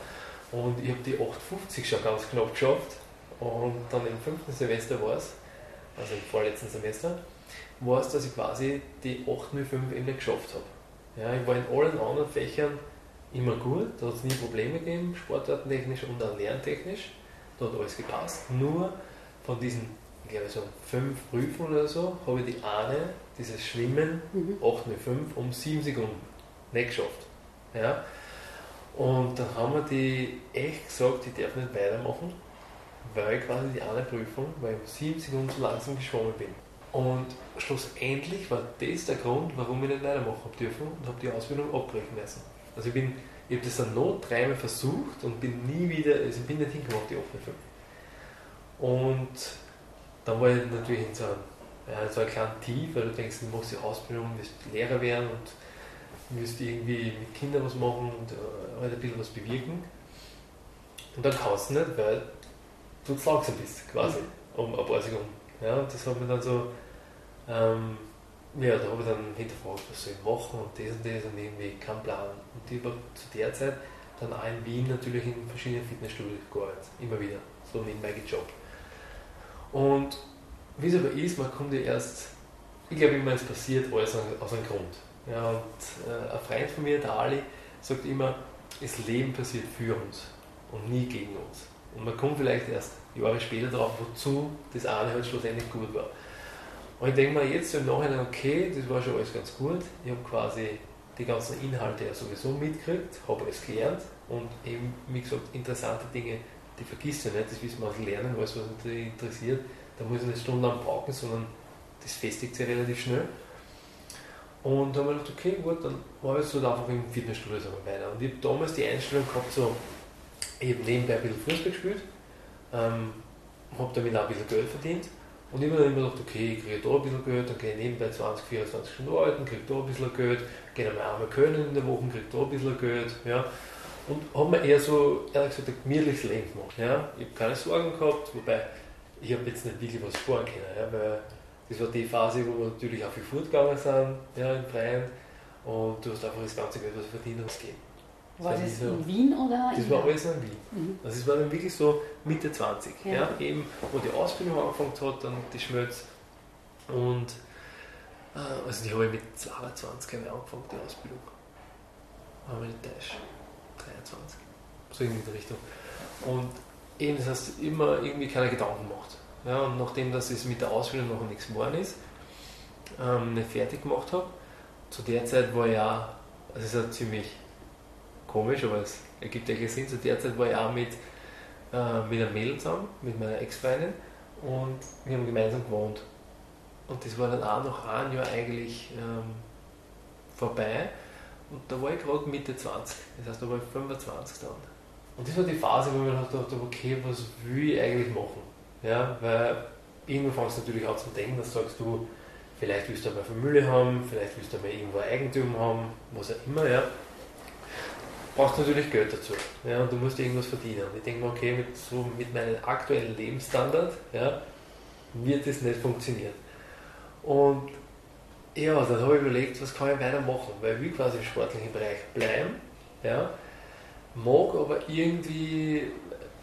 Speaker 2: Und ich habe die 8,50 schon ganz knapp geschafft und dann im fünften Semester war es, also im vorletzten Semester, war es, dass ich quasi die 8,05 eben nicht geschafft habe. Ja, ich war in allen anderen Fächern immer gut, da hat es nie Probleme gegeben, sportartentechnisch und auch lerntechnisch, da hat alles gepasst. Nur von diesen ich glaube so fünf Prüfungen oder so, habe ich die eine, dieses Schwimmen, mhm. 805, um sieben Sekunden nicht geschafft. Ja? Und dann haben wir die echt gesagt, ich darf nicht weitermachen, weil quasi die eine Prüfung, weil ich sieben Sekunden zu langsam geschwommen bin. Und schlussendlich war das der Grund, warum ich nicht weitermachen dürfen und habe die Ausbildung abbrechen müssen. Also ich bin, ich habe das dann noch dreimal versucht und bin nie wieder, also ich bin nicht hingekommen die offene 5. Und dann war ich natürlich in so einem, ja, so einem kleinen Tief, weil du denkst, du machst die Ausbildung, willst Lehrer werden und willst irgendwie mit Kindern was machen und äh, halt ein bisschen was bewirken. Und dann kannst du nicht, weil du zu langsam bist, quasi, um ein paar Sekunden. Ja, und das hat mir dann so, ähm, ja, da habe ich dann hinterfragt, was soll ich machen und das und das und irgendwie kein Plan. Und ich habe zu der Zeit dann auch in Wien natürlich in verschiedenen Fitnessstudios gearbeitet, immer wieder, so nebenbei gejobbt. Und wie es aber ist, man kommt ja erst, ich glaube immer, es passiert alles aus einem Grund. Ja, und äh, ein Freund von mir, der Ali, sagt immer, das Leben passiert für uns und nie gegen uns. Und man kommt vielleicht erst Jahre später darauf, wozu das eine halt schlussendlich gut war. Und ich denke mir jetzt im Nachhinein, okay, das war schon alles ganz gut. Ich habe quasi die ganzen Inhalte ja sowieso mitgekriegt, habe alles gelernt und eben, wie gesagt, interessante Dinge, die vergisst du nicht, das wissen wir aus Lernen, alles, was dich interessiert, da muss ich nicht stundenlang brauchen, sondern das festigt sich relativ schnell. Und da habe ich gedacht, okay, gut, dann war ich so einfach im Fitnessstudio weiter. Und ich habe damals die Einstellung gehabt, so, ich habe nebenbei ein bisschen Fußball gespielt, ähm, habe damit auch ein bisschen Geld verdient und ich habe dann immer gedacht, okay, ich kriege da ein bisschen Geld, dann gehe ich nebenbei 20, 24 Stunden arbeiten, kriege da ein bisschen Geld, gehe dann einmal können in der Woche, kriege da ein bisschen Geld. Ja. Und habe mir eher so, ehrlich gesagt, ein gemütliches Leben gemacht. Ja. Ich habe keine Sorgen gehabt, wobei ich habe jetzt nicht wirklich was sparen können, ja, weil das war die Phase, wo wir natürlich auch viel fortgegangen sind ja, im Freien und du hast einfach das ganze Geld, was du verdient hast, gegeben.
Speaker 1: War das, das in Wien oder?
Speaker 2: Das war alles in Wien. Mhm. Also es war dann wirklich so Mitte 20, ja. ja. eben wo die Ausbildung angefangen hat, dann die Schmelz. Und äh, also die habe ich mit 22 Jahren angefangen, die Ausbildung. Wir nicht täuscht. 23. So in die Richtung. Und eben, das heißt, immer irgendwie keine Gedanken gemacht. Ja, und nachdem das es mit der Ausbildung noch nichts geworden ist, ähm, nicht fertig gemacht habe, zu der Zeit war ja, also es ist ja ziemlich komisch, aber es ergibt eigentlich Sinn. Zu der Zeit war ich auch mit, äh, mit einem Mädel zusammen, mit meiner Ex-Freundin und wir haben gemeinsam gewohnt. Und das war dann auch nach einem Jahr eigentlich ähm, vorbei. Und da war ich gerade Mitte 20, das heißt, da war ich 25 dann. Und das war die Phase, wo ich mir gedacht habe, okay, was will ich eigentlich machen? Ja, weil irgendwann fängst du natürlich an zu denken, dass sagst du, vielleicht willst du eine Familie haben, vielleicht willst du mal irgendwo Eigentum haben, was auch immer, ja brauchst natürlich Geld dazu. Ja, und du musst irgendwas verdienen. Und ich denke mir, okay, mit, so, mit meinem aktuellen Lebensstandard ja, wird das nicht funktionieren. Und ja, dann habe ich überlegt, was kann ich weitermachen, weil ich will quasi im sportlichen Bereich bleiben. Ja, mag aber irgendwie,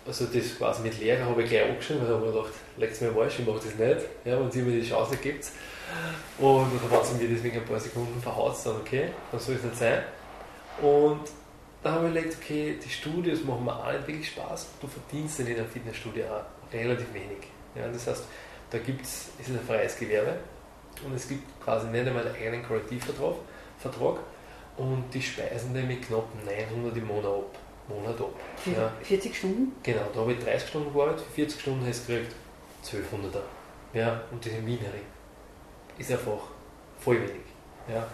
Speaker 2: also das quasi mit Lehrer habe ich gleich angeschrieben, weil ich habe mir gedacht, legt es mir mal, ich mache das nicht, ja, wenn sie mir die Chance gibt. Und dann hat sie mir deswegen ein paar Sekunden verhaut, dann okay, dann soll es nicht sein. Und da haben wir überlegt, okay, die Studios machen mir auch nicht wirklich Spaß. Du verdienst dann in einem Fitnessstudio auch relativ wenig. Ja, das heißt, da gibt es, ist ein freies Gewerbe und es gibt quasi nicht einmal einen eigenen Kollektivvertrag Vertrag, und die speisen den mit knapp 900 im Monat ab. Monat ab.
Speaker 1: Ja. 40 Stunden?
Speaker 2: Genau, da habe ich 30 Stunden gearbeitet, für 40 Stunden hast du gekriegt 1200er. Ja, und das in Wienerin ist einfach voll wenig. Ja.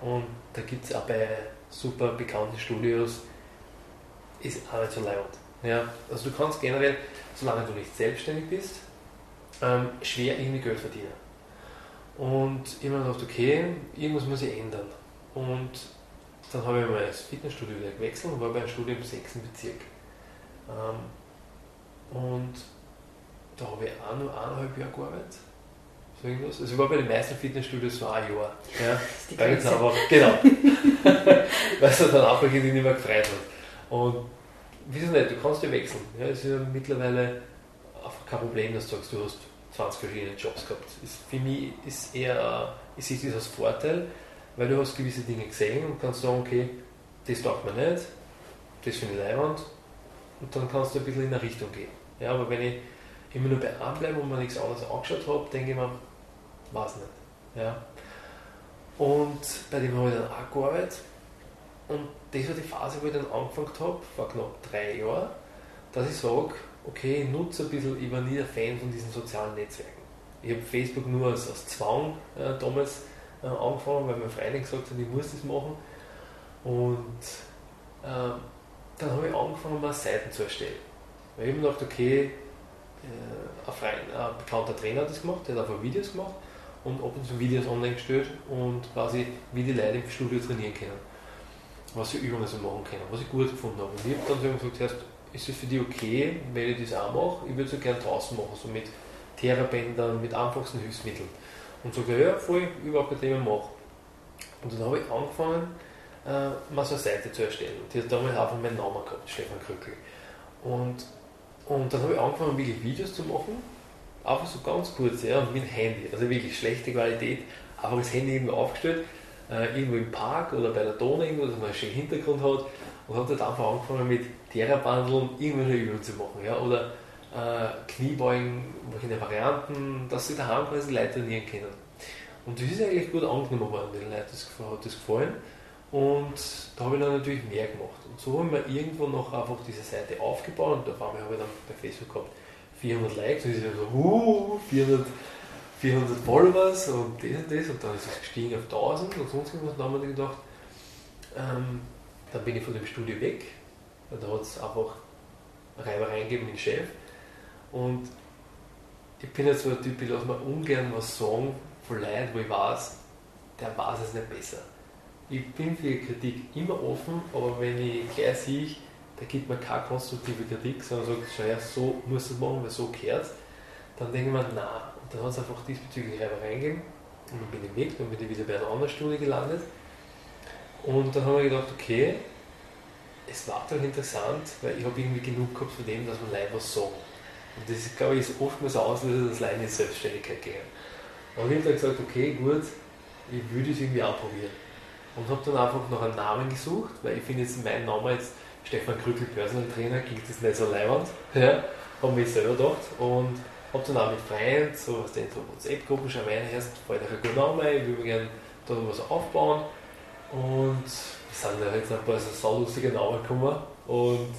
Speaker 2: Und da gibt es auch bei super bekannte Studios, ist nicht so laut. Ja, also du kannst generell, solange du nicht selbstständig bist, ähm, schwer irgendwie Geld verdienen. Und ich habe mir gedacht, okay, irgendwas muss ich ändern. Und dann habe ich mal das Fitnessstudio wieder gewechselt und war bei einem Studio im 6. Bezirk. Ähm, und da habe ich auch nur eineinhalb Jahre gearbeitet so irgendwas. Also ich war bei den meisten Fitnessstudios so ein Jahr. (laughs) Ja, weil es einfach, genau. (laughs) weil es dann einfach irgendwie nicht mehr gefreut hat. Und wieso nicht, du kannst ja wechseln. Ja, es ist ja mittlerweile einfach kein Problem, dass du sagst, du hast 20 verschiedene Jobs gehabt. Ist, für mich ist eher, ich sehe das als Vorteil, weil du hast gewisse Dinge gesehen und kannst sagen, okay, das taugt mir nicht, das finde ich leibend und dann kannst du ein bisschen in eine Richtung gehen. Ja, aber wenn ich immer nur bei einem bleibe und mir nichts anderes angeschaut habe, denke ich mir, weiß nicht. Ja. Und bei dem habe ich dann auch gearbeitet. Und das war die Phase, wo ich dann angefangen habe, vor knapp drei Jahren, dass ich sage, okay, ich nutze ein bisschen, ich war nie ein Fan von diesen sozialen Netzwerken. Ich habe Facebook nur als, als Zwang äh, damals äh, angefangen, weil mein Freund gesagt hat, ich muss das machen. Und äh, dann habe ich angefangen, mal Seiten zu erstellen. Weil ich mir gedacht, okay, äh, ein, ein bekannter Trainer hat das gemacht, der hat einfach Videos gemacht und ab und zu Videos online gestellt und quasi wie die Leute im Studio trainieren können. Was sie Übungen so machen können, was ich gut gefunden habe. Und ich habe dann so gesagt, ist es für die okay, wenn ich das auch mache? Ich würde es so gerne draußen machen, so mit Therabändern, mit einfachsten Hilfsmitteln. Und so, ja, voll, überhaupt kein Thema, mach. Und dann habe ich angefangen, äh, mal so eine Seite zu erstellen. Und die hat damals einfach meinen Namen gehabt, Stefan Krückel. Und, und dann habe ich angefangen, wirklich Videos zu machen, einfach so ganz kurz, ja, mit dem Handy, also wirklich schlechte Qualität, einfach das Handy irgendwo aufgestellt, äh, irgendwo im Park oder bei der Donau irgendwo, dass man einen schönen Hintergrund hat und habe dann einfach angefangen mit Therabandeln irgendwelche Übungen zu machen, ja, oder äh, Kniebeugen, welche Varianten, dass sie daheim quasi Leute trainieren können. Und das ist eigentlich gut angenommen worden, den Leuten das, hat das gefallen. Und da habe ich dann natürlich mehr gemacht. Und so haben wir irgendwo noch einfach diese Seite aufgebaut und auf einmal habe ich dann bei Facebook gehabt 400 Likes und ich so, uh, 400, 400 Followers und das und das und dann ist es gestiegen auf 1000 und sonst irgendwas. Dann haben wir gedacht, ähm, dann bin ich von dem Studio weg, da hat es einfach Reibereien gegeben mit dem Chef und ich bin jetzt so ein Typ, ich lasse mir ungern was sagen von Leuten, wo ich weiß, der weiß es nicht besser ich bin für Kritik immer offen, aber wenn ich gleich sehe, da gibt mir keine konstruktive Kritik, sondern sagt, schau ja, so muss es machen, weil so gehört dann denke ich mir, nein. Und dann hat es einfach diesbezüglich Reibereien gegeben. Und dann bin ich weg, dann bin ich wieder bei einer anderen Studie gelandet. Und dann habe ich gedacht, okay, es war doch interessant, weil ich habe irgendwie genug gehabt von dem, dass man Leute was sagen. Und das ist, glaube ich, ist oftmals Auslöser, dass Leute in Selbstständigkeit gehen. Und ich habe dann gesagt, okay, gut, ich würde es irgendwie auch probieren und habe dann einfach nach einem Namen gesucht, weil ich finde jetzt mein Name jetzt Stefan Krückel Personal Trainer klingt das nicht so leibend. (laughs) Ja, habe mich selber gedacht und habe dann auch mit Freunden, so aus den so WhatsApp-Gruppen schon meine, erst fällt euch ein guter Name, ich würde gerne da was aufbauen und es sind ja jetzt ein paar so saulustige Namen gekommen und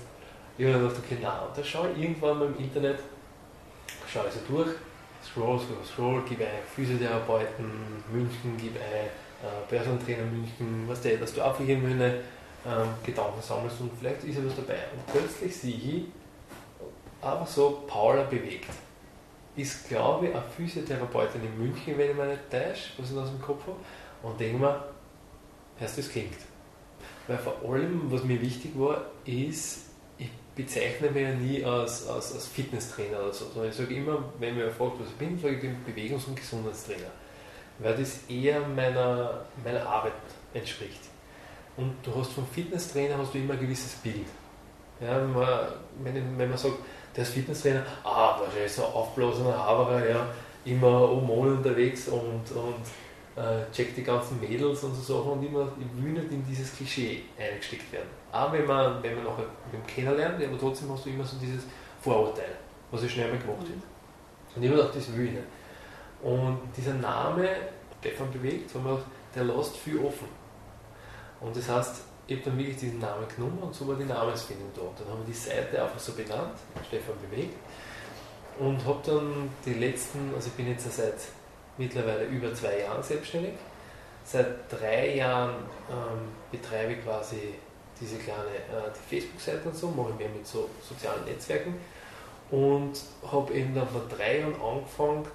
Speaker 2: ich habe gedacht, okay, nein, und da schaue ich irgendwann mal im Internet, schaue ich so durch, scroll, scroll, scroll, gebe ein Physiotherapeuten, München, gebe ein äh, Börsentrainer München, was der, dass du einfach irgendwelche ähm, Gedanken sammelst und vielleicht ist ja was dabei. Und plötzlich sehe ich einfach so Paula bewegt. Ist, glaube ich, eine Physiotherapeutin in München, wenn ich mich nicht täusche, was ich aus dem Kopf habe. Und denke mir, erst das klingt. Weil vor allem, was mir wichtig war, ist, bezeichne mich ja nie als, als, als Fitnesstrainer oder so, sondern ich sage immer, wenn mir fragt, was ich bin, sage ich, ich bin Bewegungs- und Gesundheitstrainer weil das eher meiner, meiner Arbeit entspricht. Und du hast vom Fitnesstrainer hast du immer ein gewisses Bild. Ja, wenn, man, wenn, wenn man sagt, der ist Fitnesstrainer, ah, wahrscheinlich so aufblasender Haberer, ja, immer ohne unterwegs und, und äh, checkt die ganzen Mädels und so Sachen und immer, ich will nicht in dieses Klischee eingesteckt werden. Aber wenn man, wenn man nachher mit dem kennenlernt, aber trotzdem hast du immer so dieses Vorurteil, was ich schnell mal gemacht wird. Und ich habe gedacht, das will ich nicht. Und dieser Name, Stefan bewegt, haben wir gedacht, der lässt viel offen. Und das heißt, ich habe dann wirklich diesen Namen genommen und so war die Namensfindung da. Und dann haben wir die Seite einfach so benannt, Stefan bewegt. Und habe dann die letzten, also ich bin jetzt seit mittlerweile über zwei Jahren selbstständig. Seit drei Jahren ähm, betreibe ich quasi diese kleine äh, die Facebook-Seite und so, mache ich mehr mit so sozialen Netzwerken und habe eben dann vor drei Jahren angefangen,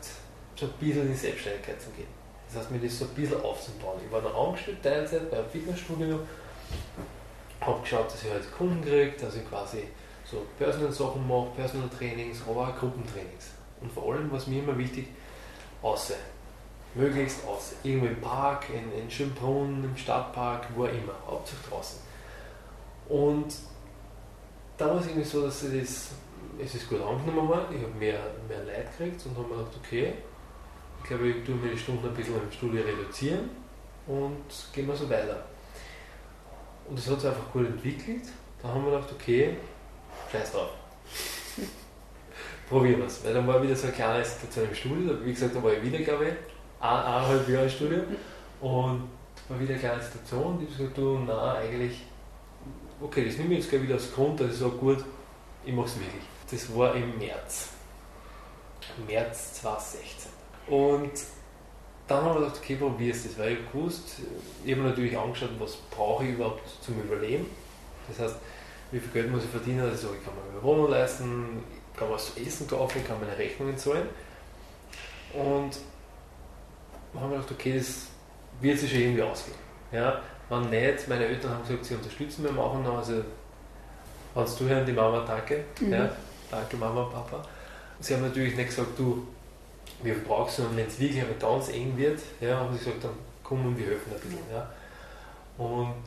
Speaker 2: so ein bisschen in die Selbstständigkeit zu gehen. Das heißt, mir das so ein bisschen aufzubauen. Ich war noch angestellt Teilzeit beim Fitnessstudio, habe geschaut, dass ich halt Kunden kriege, dass ich quasi so Personal Sachen mache, Personal Trainings, aber auch Gruppentrainings. Und vor allem, was mir immer wichtig, außer. Möglichst außer. Irgendwo im Park, in, in Schönbrunn, im Stadtpark, wo auch immer. Hauptsächlich draußen. Und da war es irgendwie so, dass ich das, es ist gut angenommen worden. Ich habe mehr, mehr Leid gekriegt und habe mir gedacht, okay, ich glaube, ich tue mir die Stunden ein bisschen im Studio reduzieren und gehen wir so weiter. Und das hat sich einfach gut entwickelt. Da haben wir gedacht, okay, scheiß drauf. Probieren wir es. Weil dann war wieder so eine kleine Situation im Studio. Wie gesagt, da war ich wieder, glaube ich, eineinhalb Jahre im Studio. Und war wieder eine kleine Situation. Die habe gesagt, du, nein, eigentlich, okay, das nehme ich jetzt gleich wieder als Grund, dass ich sage, gut, ich mache es wirklich. Das war im März. März 2016. Und dann haben wir gedacht, okay, probierst du das, weil ich gewusst, ich habe natürlich angeschaut, was brauche ich überhaupt zum Überleben. Das heißt, wie viel Geld muss ich verdienen, also ich kann mir eine Wohnung leisten, ich kann was zu essen kaufen, kann meine Rechnungen zahlen. Und dann haben wir gedacht, okay, das wird sich schon irgendwie ausgehen. Ja, wenn nicht, meine Eltern haben gesagt, sie unterstützen mich noch, also wenn du hören, die Mama, danke. Mhm. Ja, danke Mama und Papa. Sie haben natürlich nicht gesagt, du, wir brauchen es, sondern wenn es wirklich ganz eng wird, ja, haben sie gesagt, dann komm und wir helfen ein bisschen. Ja. Und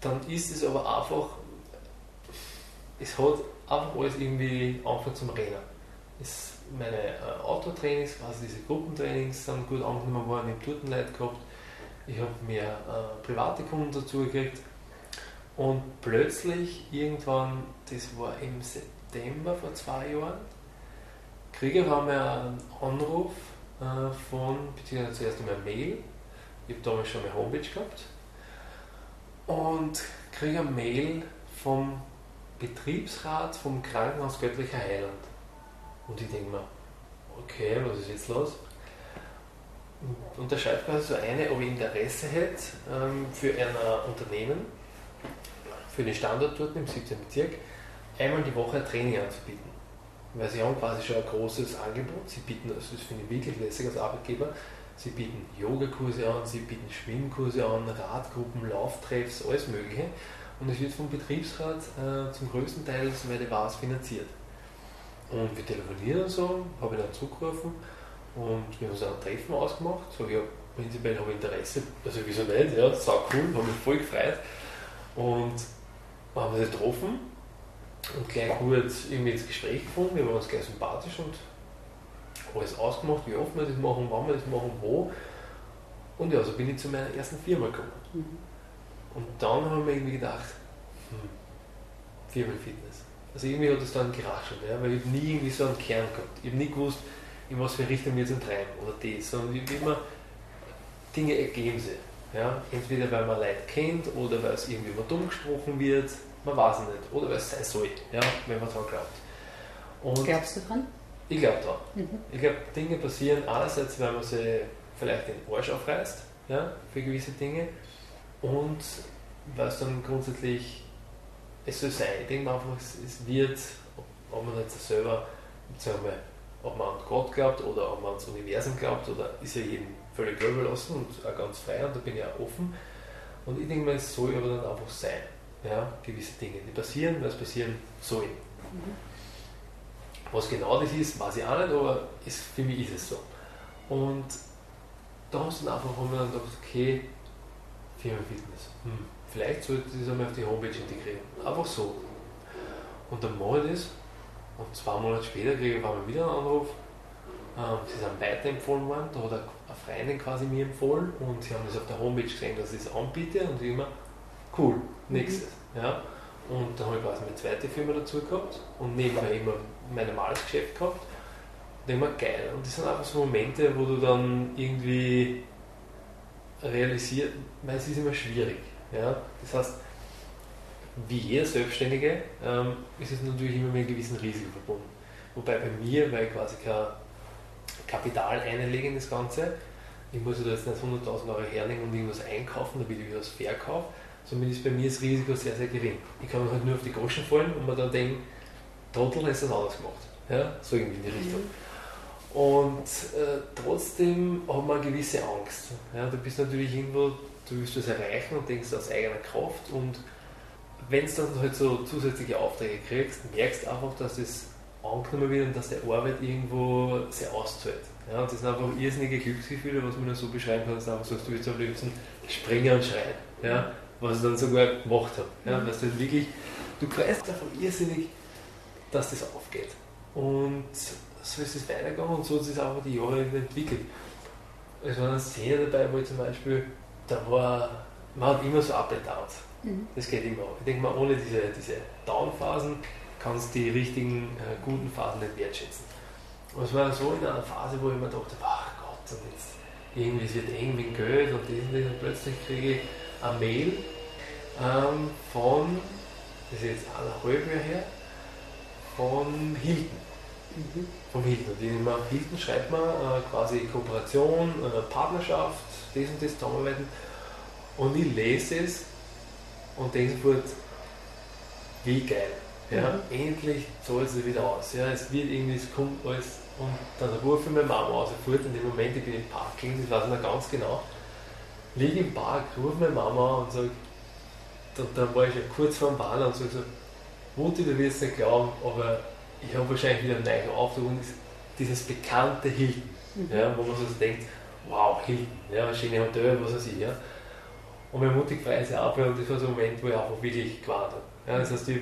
Speaker 2: dann ist es aber einfach, es hat einfach alles irgendwie angefangen zum Rennen. Es, meine äh, Autotrainings, also diese Gruppentrainings sind gut angenommen worden, ich habe dort Leute gehabt, ich habe mehr äh, private Kunden dazu gekriegt. Und plötzlich irgendwann, das war im September vor zwei Jahren, kriege ich einmal einen Anruf äh, von, beziehungsweise zuerst einmal eine Mail, ich habe damals schon eine Homepage gehabt. Und kriege eine Mail vom Betriebsrat vom Krankenhaus Göttlicher Heiland. Und ich denke mir, okay, was ist jetzt los? Und da schreibt quasi so eine, ob ich Interesse hätte ähm, für ein Unternehmen, für den Standort dort im 17. Bezirk, einmal die Woche ein Training anzubieten. Weil sie haben quasi schon ein großes Angebot. Sie bieten, also das finde ich wirklich lässig als Arbeitgeber, sie bieten Yogakurse an, sie bieten Schwimmkurse an, Radgruppen, Lauftreffs, alles Mögliche. Und es wird vom Betriebsrat äh, zum größten Teil, soweit ich weiß, finanziert. Und wir telefonieren und so, habe ich dann zugerufen und wir haben uns ein Treffen ausgemacht. So, ja, prinzipiell habe ich Interesse, also wieso nicht, ja, sau cool, habe mich voll gefreut. Und haben wir uns getroffen und gleich gut irgendwie ins Gespräch gefunden. Wir waren uns gleich sympathisch und alles ausgemacht, wie oft wir das machen, wann wir das machen, wo. Und ja, so bin ich zu meiner ersten Firma gekommen. Mhm. Und dann haben wir irgendwie gedacht, hm, Firmenfitness. Also irgendwie hat es dann geraschelt, ja, weil ich nie irgendwie so einen Kern gehabt. Ich habe nie gewusst, in was für Richtung wir jetzt treiben oder das, sondern ich immer Dinge ergeben sich. Ja? Entweder weil man Leute kennt oder weil es irgendwie über dumm gesprochen wird, man weiß es nicht. Oder weil es sein soll, ja? wenn man daran glaubt.
Speaker 1: Und Glaubst du dran?
Speaker 2: Ich glaube dran. Mhm. Ich glaube, Dinge passieren einerseits, weil man sich vielleicht den Arsch aufreißt ja, für gewisse Dinge und weil es dann grundsätzlich es soll sein. Ich denke einfach, es, es wird, ob man jetzt selber, sagen wir, ob man an Gott glaubt oder ob man ans Universum glaubt, oder ist ja jedem völlig überlassen und auch ganz frei und da bin ich auch offen. Und ich denke mal, es soll aber dann einfach sein. Ja, gewisse Dinge, die passieren, weil es passieren soll. Mhm. Was genau das ist, weiß ich auch nicht, aber es, für mich ist es so. Und da haben sie dann einfach dann gedacht, okay, Firmenfitness, hm, vielleicht sollte ich das einmal auf die Homepage integrieren. Einfach so. Und dann mache ich das und zwei Monate später kriege ich auf einmal wieder einen Anruf. Ähm, sie sind weiterempfohlen worden, da hat eine Freundin quasi mir empfohlen und sie haben das auf der Homepage gesehen, dass ich es anbiete und ich immer, cool, nächstes. Mhm. Ja. Und dann habe ich quasi meine zweite Firma dazu gehabt und nebenbei immer mein normales Geschäft gehabt. Und immer geil. Und das sind einfach so Momente, wo du dann irgendwie realisiert, weil es ist immer schwierig. Ja. Das heißt, wie jeder Selbstständige ähm, ist es natürlich immer mit einem gewissen Risiko verbunden. Wobei bei mir, weil ich quasi kein Kapital einlege in das Ganze, ich muss da jetzt nicht 100.000 Euro herlegen und irgendwas einkaufen, damit ich was verkaufe, somit ist bei mir das Risiko sehr, sehr gering. Ich kann halt nur auf die Groschen fallen und mir dann denken, Trottel ist das anders gemacht. Ja? So irgendwie in die Richtung. Und äh, trotzdem hat man eine gewisse Angst. Ja? Du bist natürlich irgendwo, du willst was erreichen und denkst aus eigener Kraft und wenn du dann halt so zusätzliche Aufträge kriegst, merkst du einfach, dass es angenommen wird und dass der Arbeit irgendwo sehr auszahlt. Ja, und das sind einfach irrsinnige Glücksgefühle, was man nur so beschreiben kann, dass du einfach sagst, du willst am liebsten springen und schreien. Ja, was ich dann sogar gemacht habe. Ja, mhm. dass du halt wirklich, du kreist einfach irrsinnig, dass das aufgeht. Und so ist es weitergegangen und so hat sich auch die Jahre entwickelt. Es war eine Szene dabei, wo ich zum Beispiel, da war, man hat immer so Up and Downs. Mhm. Das geht immer. Ich denke mal, ohne diese, diese Down-Phasen kannst du die richtigen, äh, guten Phasen nicht wertschätzen. Und es war so in einer Phase, wo ich mir dachte, ach Gott, und jetzt irgendwie es wird eng mit Geld und das und das und plötzlich kriege ich eine Mail ähm, von, das ist jetzt eineinhalb Jahre her, von Hilton. Mhm. vom Hilton. Und in Hilton schreibt man äh, quasi Kooperation, äh, Partnerschaft, das und das zusammenarbeiten. Und ich lese es und denke sofort, wie geil. Ja, mhm. Endlich zahlt es wieder aus. Ja, es wird irgendwie, es kommt alles. Und dann rufe ich meine Mama aus, sofort in dem Moment, ich bin im Park, das weiß ich noch ganz genau. Liege im Park, rufe meine Mama und sage, und dann war ich ja kurz vor dem Bahn und sage so, Mutti, du wirst nicht glauben, aber ich habe wahrscheinlich wieder einen neuen Auftrag und dieses bekannte Hilton, mhm. ja, wo man so denkt, wow, Hilton, ja, schöne Hotel, was weiß ich. Ja. Und meine Mutter freut sich auch und das war so ein Moment, wo ich auch wirklich gewartet habe. Ja, das heißt, ich,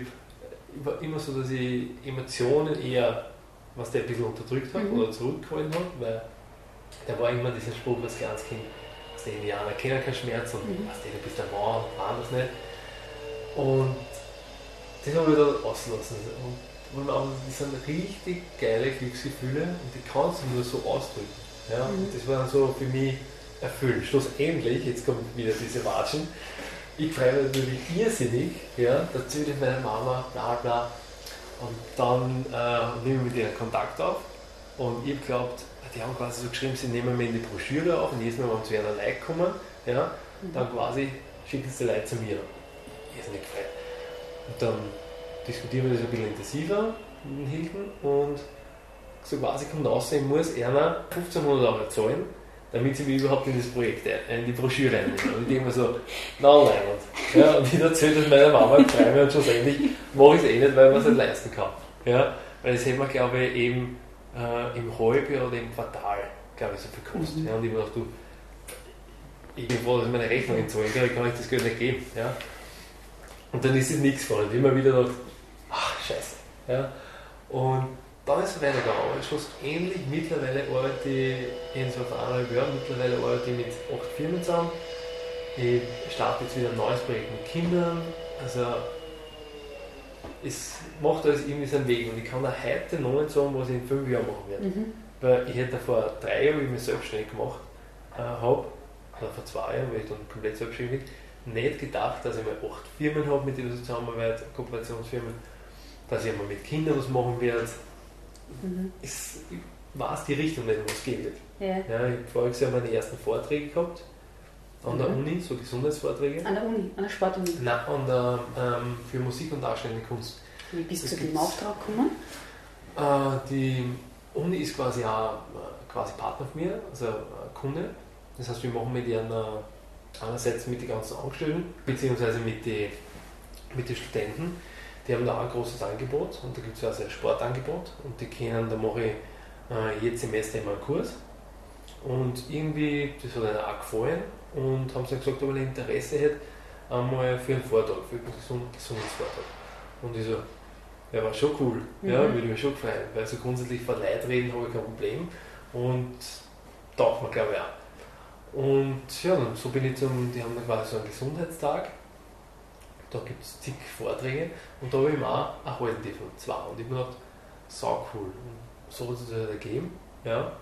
Speaker 2: war immer so, dass ich Emotionen eher, was der ein bisschen unterdrückt habe mhm. oder zurückgehalten habe, weil da war immer dieser Spruch als kleines Kind, dass die Indianer kennen keinen Schmerz und mhm. was, du bist der Mann und waren das nicht. Und das habe ich dann auslassen. Und, und das sind richtig geile Glücksgefühle und die kannst du nur so ausdrücken. Ja? Mhm. Und das war dann so für mich erfüllt. Schlussendlich, jetzt kommen wieder diese Watschen, ich freue mich natürlich irrsinnig, ja, da erzähle ich meiner Mama, bla bla. Und dann äh, nehme ich mit ihr Kontakt auf. Und ich habe geglaubt, die haben quasi so geschrieben, sie nehmen mir in die Broschüre auf und jedes Mal, wenn zu einer Like kommen, ja, mhm. dann quasi schicken sie die Leute zu mir. Irrsinnig gefreut. Und dann diskutieren wir das ein bisschen intensiver mit Hilton und so quasi kommt raus, ich muss einer 1500 Euro zahlen damit sie mich überhaupt in das Projekt, in die Broschüre reinnehmen. Und ich denke mir so, na nein. Ja, und ich erzähle das meiner Mama und freue mich und schlussendlich mache ich es eh nicht, weil man es nicht leisten kann. Ja, weil das hätte man, glaube ich, eben äh, im Halbjahr oder im Quartal, glaube ich, so viel kostet. Mhm. Ja, und ich mir gedacht, du, ich bin froh, dass ich meine Rechnungen zahlen kann, ich kann euch das Geld nicht geben. Ja. Und dann ist es nichts geworden. Immer wieder gedacht. Ja. Und dann ist es weitergegangen. Aber schlussendlich, mittlerweile arbeite ich in so eineinhalb Jahren, mittlerweile arbeite ich mit acht Firmen zusammen. Ich starte jetzt wieder ein neues Projekt mit Kindern. Also es macht alles irgendwie seinen Weg. Und ich kann auch heute noch nicht sagen, was ich in fünf Jahren machen werde. Mhm. Weil ich hätte vor drei Jahren, wie ich mich selbstständig gemacht äh, habe, oder vor zwei Jahren, weil ich dann komplett selbstständig bin, nicht gedacht, dass ich mal acht Firmen habe, mit denen ich zusammenarbeite, Kooperationsfirmen, dass ich mal mit Kindern was machen werde, mhm. war es die Richtung, in die es geht. Ja. Ja, ich habe voriges Jahr meine ersten Vorträge gehabt. An mhm. der Uni, so Gesundheitsvorträge.
Speaker 1: An der Uni, an der Sportuni?
Speaker 2: Nein, an der, ähm, für Musik und Darstellende Kunst.
Speaker 1: Wie bist du zu dem Auftrag gekommen?
Speaker 2: Äh, die Uni ist quasi auch äh, quasi Partner von mir, also Kunde. Das heißt, wir machen mit ihnen äh, einerseits mit den ganzen Angestellten, beziehungsweise mit den mit die Studenten die haben da auch ein großes Angebot und da gibt es also ein Sportangebot und die können, da mache ich äh, jedes Semester immer einen Kurs und irgendwie, das hat ihnen auch gefallen und haben sie gesagt, ob ich Interesse hätte, einmal für einen Vortrag, für einen Gesund Gesundheitsvortrag. Und ich so, ja, war schon cool, mhm. ja, würde mich schon freuen, weil so grundsätzlich vor Leid reden habe ich kein Problem und taucht mir glaube ich auch. Und ja, dann so bin ich zum, die haben dann quasi so einen Gesundheitstag da gibt es zig Vorträge und da habe ich mir auch erhalten dürfen, zwei. Und ich habe mir gedacht, sau cool. Und so wird es halt ergeben. Ja.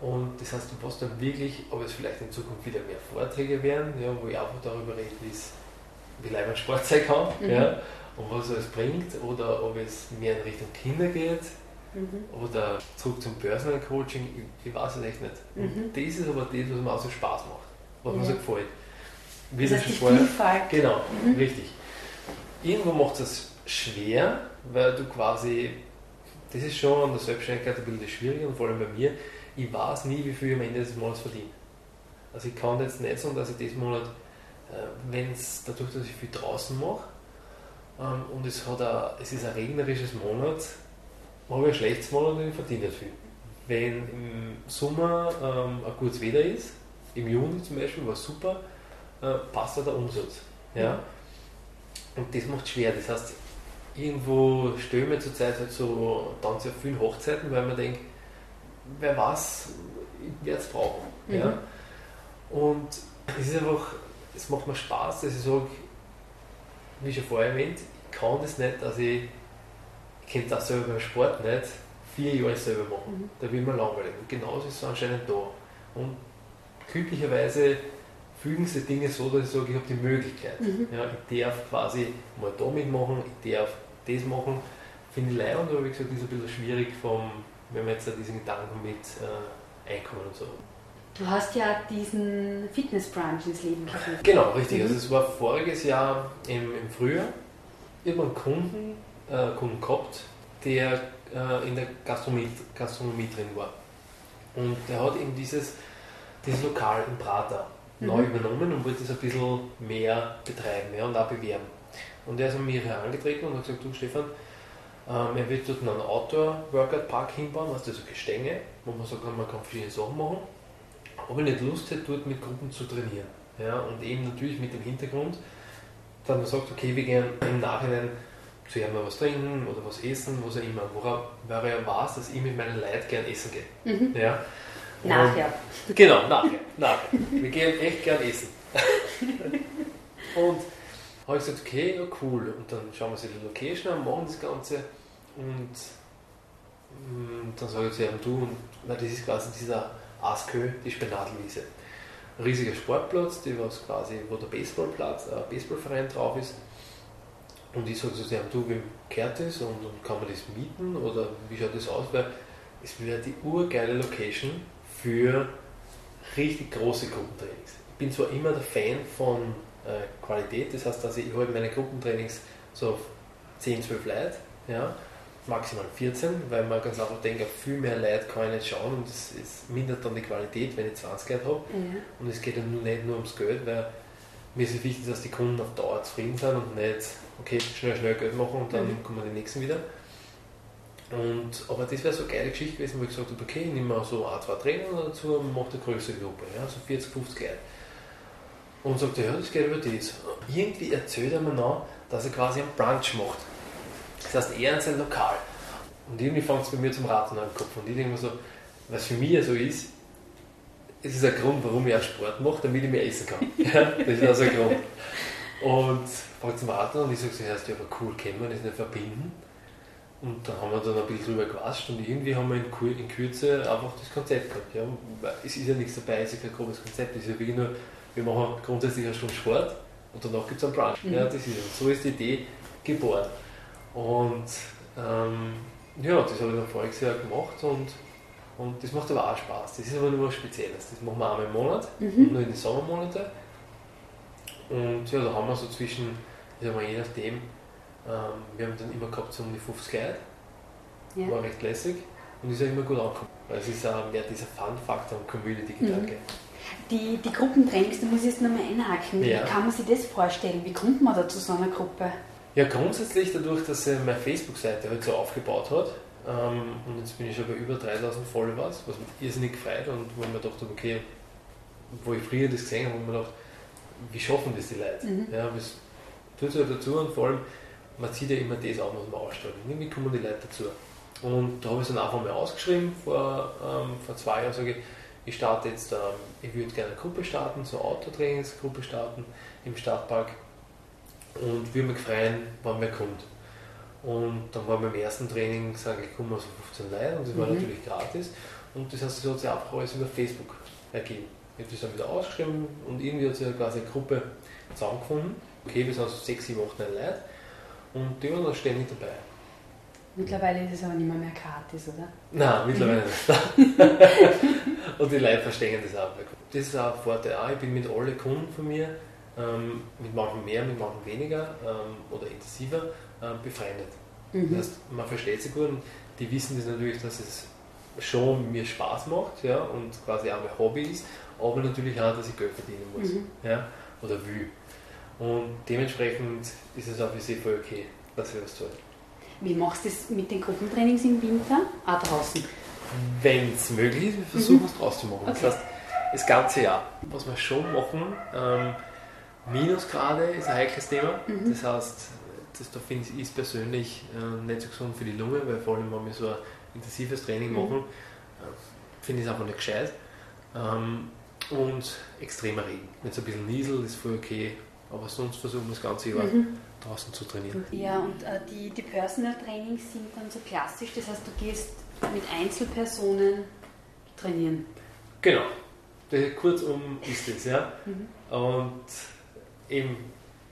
Speaker 2: Und das heißt, du passt dann wirklich, ob es vielleicht in Zukunft wieder mehr Vorträge werden, ja, wo ich einfach darüber rede, wie Leiband Sport sein kann mhm. ja, und was es bringt, oder ob es mehr in Richtung Kinder geht mhm. oder zurück zum Personal Coaching, ich, weiß es echt nicht. Mhm. Und das ist aber das, was mir auch so Spaß macht, was ja. mir so gefällt
Speaker 1: wie das schon vorher. Vielfalt.
Speaker 2: Genau, mhm. richtig. Irgendwo macht es schwer, weil du quasi, das ist schon an der Selbstständigkeit ein bisschen schwierig und vor allem bei mir, ich weiß nie, wie viel ich am Ende des Monats verdiene. Also ich kann jetzt nicht sagen, dass ich diesen Monat, äh, wenn es dadurch, dass ich viel draußen mache, ähm, und es, hat ein, es ist ein regnerisches Monat, habe ich ein schlechtes Monat und ich verdiene nicht viel. Wenn im Sommer ähm, ein gutes Wetter ist, im Juni zum Beispiel war es super, äh, passt da der Umsatz. Ja? Und das macht schwer. Das heißt, irgendwo wir zurzeit halt so dann sehr viele Hochzeiten, weil man denkt, wer weiß, ich werde es brauchen. Mhm. Ja? Und es ist einfach, es macht mir Spaß, dass ich sage, wie schon vorher erwähnt, ich kann das nicht, dass ich, ich könnte das selber beim Sport nicht vier Jahre selber machen. Mhm. Da will man langweilig. Und genauso ist es anscheinend da. Und glücklicherweise fügen sich Dinge so, dass ich sage, ich habe die Möglichkeit. Mhm. Ja, ich darf quasi mal da mitmachen, ich darf das machen. finde ich leibend, aber wie gesagt, ist ein bisschen schwierig, vom, wenn man jetzt diesen Gedanken mit äh, Einkommen und so.
Speaker 1: Du hast ja diesen Fitnessbrunch ins Leben
Speaker 2: gerufen. Genau, richtig. Mhm. Also es war voriges Jahr im, im Frühjahr. Ich habe einen Kunden, äh, Kunden gehabt, der äh, in der Gastronomie, Gastronomie drin war. Und der hat eben dieses, dieses Lokal in Prater mhm. neu übernommen und wollte es ein bisschen mehr betreiben ja, und auch bewerben. Und er ist an mich herangetreten und hat gesagt, du Stefan, ähm, er wird dort einen Outdoor-Workout-Park hinbauen, was also Gestänge, wo man sagt, man kann verschiedene Sachen machen. Ob er nicht Lust hat, dort mit Gruppen zu trainieren. Ja, und eben natürlich mit dem Hintergrund, dass man sagt, okay, wir gehen im Nachhinein zuerst mal was trinken oder was essen, was auch immer. Worauf, weil er weiß, dass ich mit meinen Leuten gern essen gehe. Mhm. Ja?
Speaker 1: Nachher.
Speaker 2: Genau, nachher, nachher. Wir gehen echt gern essen. und habe ich gesagt, okay, ja cool. Und dann schauen wir uns die Location an, machen das Ganze und mm, dann sage ich zu ihm, du, und, weil das ist quasi dieser Askö, die Spenadelwiese. Ein riesiger Sportplatz, die was quasi, wo der Baseballplatz, äh, Baseballverein drauf ist. Und ich sage zu ihm, du, wem gehört das und, und, kann man das mieten oder wie schaut das aus? Weil es wäre die urgeile Location für richtig große Gruppentrainings. Ich bin zwar immer der Fan von äh, Qualität. Das heißt, dass ich habe meine Gruppentrainings so auf 10, 12 Leute, ja, maximal 14, weil man ganz einfach denkt, viel mehr Leute kann ich nicht schauen und es, es mindert dann die Qualität, wenn ich 20 Leute habe. Mhm. Und es geht ja nur nicht nur ums Geld, weil mir ist es wichtig, dass die Kunden auf Dauer zufrieden sind und nicht, okay, schnell, schnell Geld machen und dann mhm. kommen die nächsten wieder. Und, aber das wäre so eine geile Geschichte gewesen, wo ich gesagt habe, okay, ich nehme so ein, zwei Trainer dazu und mache eine größere Gruppe, ja, so 40, 50 Leute. Und sagt er, ja, das geht über das. Irgendwie erzählt er mir noch, dass er quasi einen Brunch macht. Das heißt, er in sein Lokal. Und irgendwie fängt es bei mir zum Raten an den Kopf. Und ich denke mir so, was für mich so ist, es ist ein Grund, warum ich auch Sport mache, damit ich mehr essen kann. (laughs) Das ist also ein Grund. Und fängt zum Raten an und ich sage so, ja, aber cool, können wir das nicht verbinden? Und dann haben wir dann ein bisschen drüber gequatscht und irgendwie haben wir in, Kur in Kürze einfach das Konzept gehabt. Ja. Es ist ja nichts dabei, es ist kein grobes Konzept, es ist ja wirklich nur wir machen grundsätzlich eine Stunde Sport und danach gibt es einen Brunch. Mhm. Ja, das ist, so ist die Idee geboren. Und ähm, ja, das habe ich dann voriges Jahr gemacht und, und das macht aber auch Spaß. Das ist aber nur was Spezielles. Das machen wir einmal im Monat, mhm. nur in den Sommermonaten. Und ja, da haben wir so zwischen, ich sag mal, je nachdem, ähm, wir haben dann immer gehabt so um die 50 Leute. Ja. War recht lässig und ist ja immer gut angekommen. Es ist auch mehr dieser Fun-Faktor und Community-Gedanke. Mhm.
Speaker 1: Die, die Gruppentrainings, da muss ich jetzt nochmal einhaken. Ja. Wie kann man sich das vorstellen? Wie kommt man da zu so einer Gruppe?
Speaker 2: Ja, grundsätzlich dadurch, dass er meine Facebook-Seite halt so aufgebaut hat. Ähm, und jetzt bin ich schon bei über 3000 Followers, was mich irrsinnig gefreut und wo ich mir gedacht habe, okay, wo ich früher das gesehen habe, habe ich mir gedacht, wie schaffen das die Leute? Mhm. Ja, was tut halt dazu und vor allem, man sieht ja immer das an, was man ausstrahlt. Wie kommen die Leute dazu? Und da habe ich es dann einfach mal ausgeschrieben, vor, ähm, vor zwei Jahren sage ich, ich starte jetzt, ähm, ich würde gerne eine Gruppe starten, so Autotrainingsgruppe starten im Stadtpark und würde mich freuen, wann wer kommt. Und dann war beim ersten Training, sage ich, kommen so 15 Leute und das war mhm. natürlich gratis. Und das heißt, das hat sich einfach alles über Facebook ergeben. Ich habe das dann wieder ausgeschrieben und irgendwie hat sich quasi eine Gruppe zusammengefunden. Okay, wir sind so 6, 7, 8, 9 Leute und die waren dann ständig dabei.
Speaker 1: Mittlerweile ist es aber nicht mehr, mehr gratis, oder?
Speaker 2: Nein, mittlerweile nicht. (laughs) Und die Leute verstehen das auch. Das ist auch ein Vorteil. Auch. Ich bin mit allen Kunden von mir, ähm, mit manchen mehr, mit manchen weniger ähm, oder intensiver, ähm, befreundet. Mhm. Das heißt, man versteht sich gut und die wissen das natürlich, dass es schon mir Spaß macht ja, und quasi auch mein Hobby ist, aber natürlich auch, dass ich Geld verdienen muss mhm. ja, oder will. Und dementsprechend ist es auch für sie voll okay, dass ich das tue.
Speaker 1: Wie machst du das mit den Gruppentrainings im Winter? Auch draußen?
Speaker 2: Wenn es möglich ist, wir versuchen mhm. es draußen zu machen. Okay. Das heißt, das ganze Jahr. Was wir schon machen, ähm, Minusgrade ist ein heikles Thema. Mhm. Das heißt, das da finde ich ist persönlich äh, nicht so gesund für die Lunge, weil vor allem, wenn wir so ein intensives Training mhm. machen, äh, finde ich es einfach nicht gescheit. Ähm, und extremer Regen. Wenn es ein bisschen Niesel ist voll okay, aber sonst versuchen wir das ganze Jahr mhm. draußen zu trainieren.
Speaker 1: Ja, und äh, die, die Personal Trainings sind dann so klassisch, das heißt, du gehst mit Einzelpersonen trainieren.
Speaker 2: Genau. Kurzum ist es, ja. Mhm. Und eben,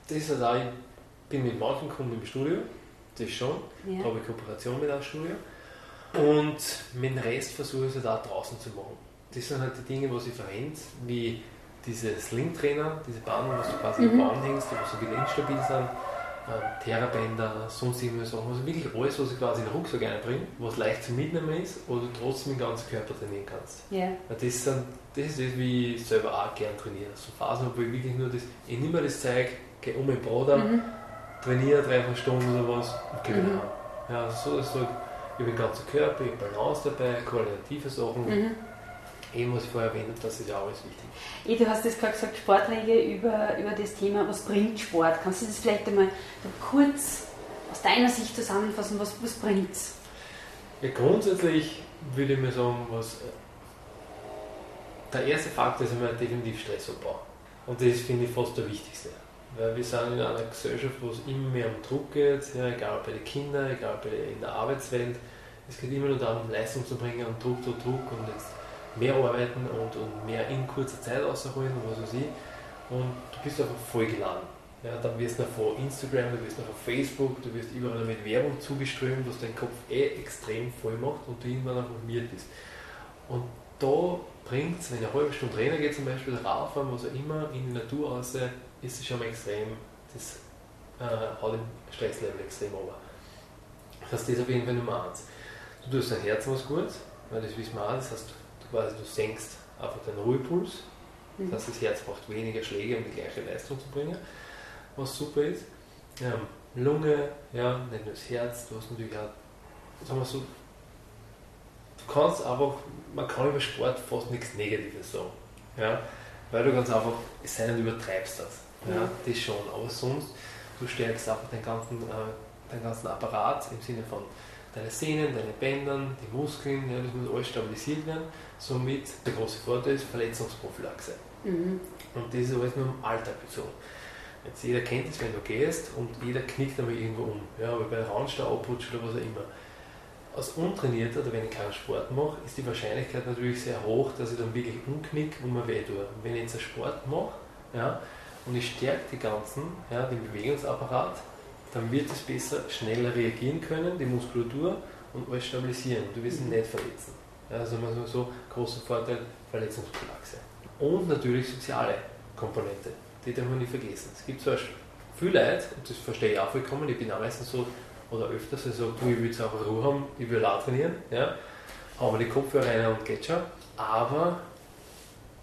Speaker 2: das ist halt auch, ich bin mit manchen Kunden im Studio das schon. Ja. Da habe ich Kooperation mit einem Studio. Und mit dem Rest versuche ich es halt auch draußen zu machen. Das sind halt die Dinge, was ich verwende, wie diese Sling-Trainer, diese Bahnen, was du quasi mhm. Baum hängst, die so wieder instabil sind, ähm, Therabänder, sonst irgendwelche Sachen. Also wirklich alles, was ich quasi in den Rucksack einbringe, was leicht zu mitnehmen ist, wo du trotzdem den ganzen Körper trainieren kannst.
Speaker 1: Yeah.
Speaker 2: Das, sind, das ist das, wie ich selber auch gerne trainiere. So Phasen, wo ich wirklich nur das, ich nehme mir das Zeug, gehe um den Bruder, mhm. trainiere drei, vier Stunden oder was und gehe wieder mhm. heim. Ja, also so ist halt über den ganzen Körper, ich Balance dabei, koordinative Sachen. Mhm eben, was ich vorher erwähnt habe, das ist ja alles wichtig.
Speaker 1: Eh, du hast jetzt gerade gesagt, Sportregel über, über das Thema, was bringt Sport? Kannst du das vielleicht einmal kurz aus deiner Sicht zusammenfassen, was, was bringt es?
Speaker 2: Ja, grundsätzlich würde ich mir sagen, was der erste Faktor ist einmal definitiv Stressabbau. Und das finde ich fast der wichtigste. Weil wir sind in einer Gesellschaft, wo es immer mehr um Druck geht, ja, egal bei den Kindern, egal bei in der Arbeitswelt. Es geht immer nur darum, Leistung zu bringen und Druck, Druck, Druck. Und jetzt mehr arbeiten und, und mehr in kurzer Zeit rausholen und was weiß ich. Und du bist einfach vollgeladen. Ja, dann wirst du noch von Instagram, du wirst noch von Facebook, du wirst überall mit Werbung zugeströmt, was deinen Kopf eh extrem voll macht und du irgendwann einfach müde bist. Und da bringt es, wenn eine halbe Stunde Trainer geht, zum Beispiel rauffahren, was auch immer, in die Natur raus, ist es schon mal extrem, das äh, hat den Stresslevel extrem runter. Das heißt, das ist auf jeden Fall Nummer eins. Du tust dein Herz was gut, weil das wissen wir auch, das heißt, quasi du senkst einfach den Ruhepuls. Mhm. Das heißt, das Herz braucht weniger Schläge, um die gleiche Leistung zu bringen, was super ist. Ja, Lunge, ja, nicht nur das Herz, du hast natürlich auch, sagen wir so, du kannst einfach, man kann über Sport fast nichts Negatives sagen. Ja, weil du ganz einfach, es sei denn, du übertreibst das. Ja, mhm. das schon, aber sonst, du stärkst einfach den ganzen, äh, den ganzen Apparat im Sinne von deine Sehnen, deine Bändern, die Muskeln, ja, das muss alles stabilisiert werden. Somit der große Vorteil ist Verletzungsprophylaxe. Mhm. Und das ist alles nur im Alltag bezogen. Jetzt jeder kennt es, wenn du gehst und jeder knickt einmal irgendwo um. Ja, aber bei Randstau, Abputsch oder was auch immer. Als Untrainierter oder wenn ich keinen Sport mache, ist die Wahrscheinlichkeit natürlich sehr hoch, dass ich dann wirklich umknick und mir weh tue. Und wenn ich jetzt einen Sport mache ja, und ich stärke die ganzen, ja, den Bewegungsapparat, dann wird es besser schneller reagieren können, die Muskulatur und alles stabilisieren. Du wirst ihn mhm. nicht verletzen. Also man so, so großer Vorteil, Verletzungsprophylaxe. Und natürlich soziale Komponente, die darf man nicht vergessen. Es gibt zwar viele Leute, und das verstehe ich auch vollkommen, ich bin auch meistens so, oder öfters, also du, ich will jetzt auch Ruhe haben, ich will auch trainieren, ja, haben wir die Kopfhörer rein und geht schon, aber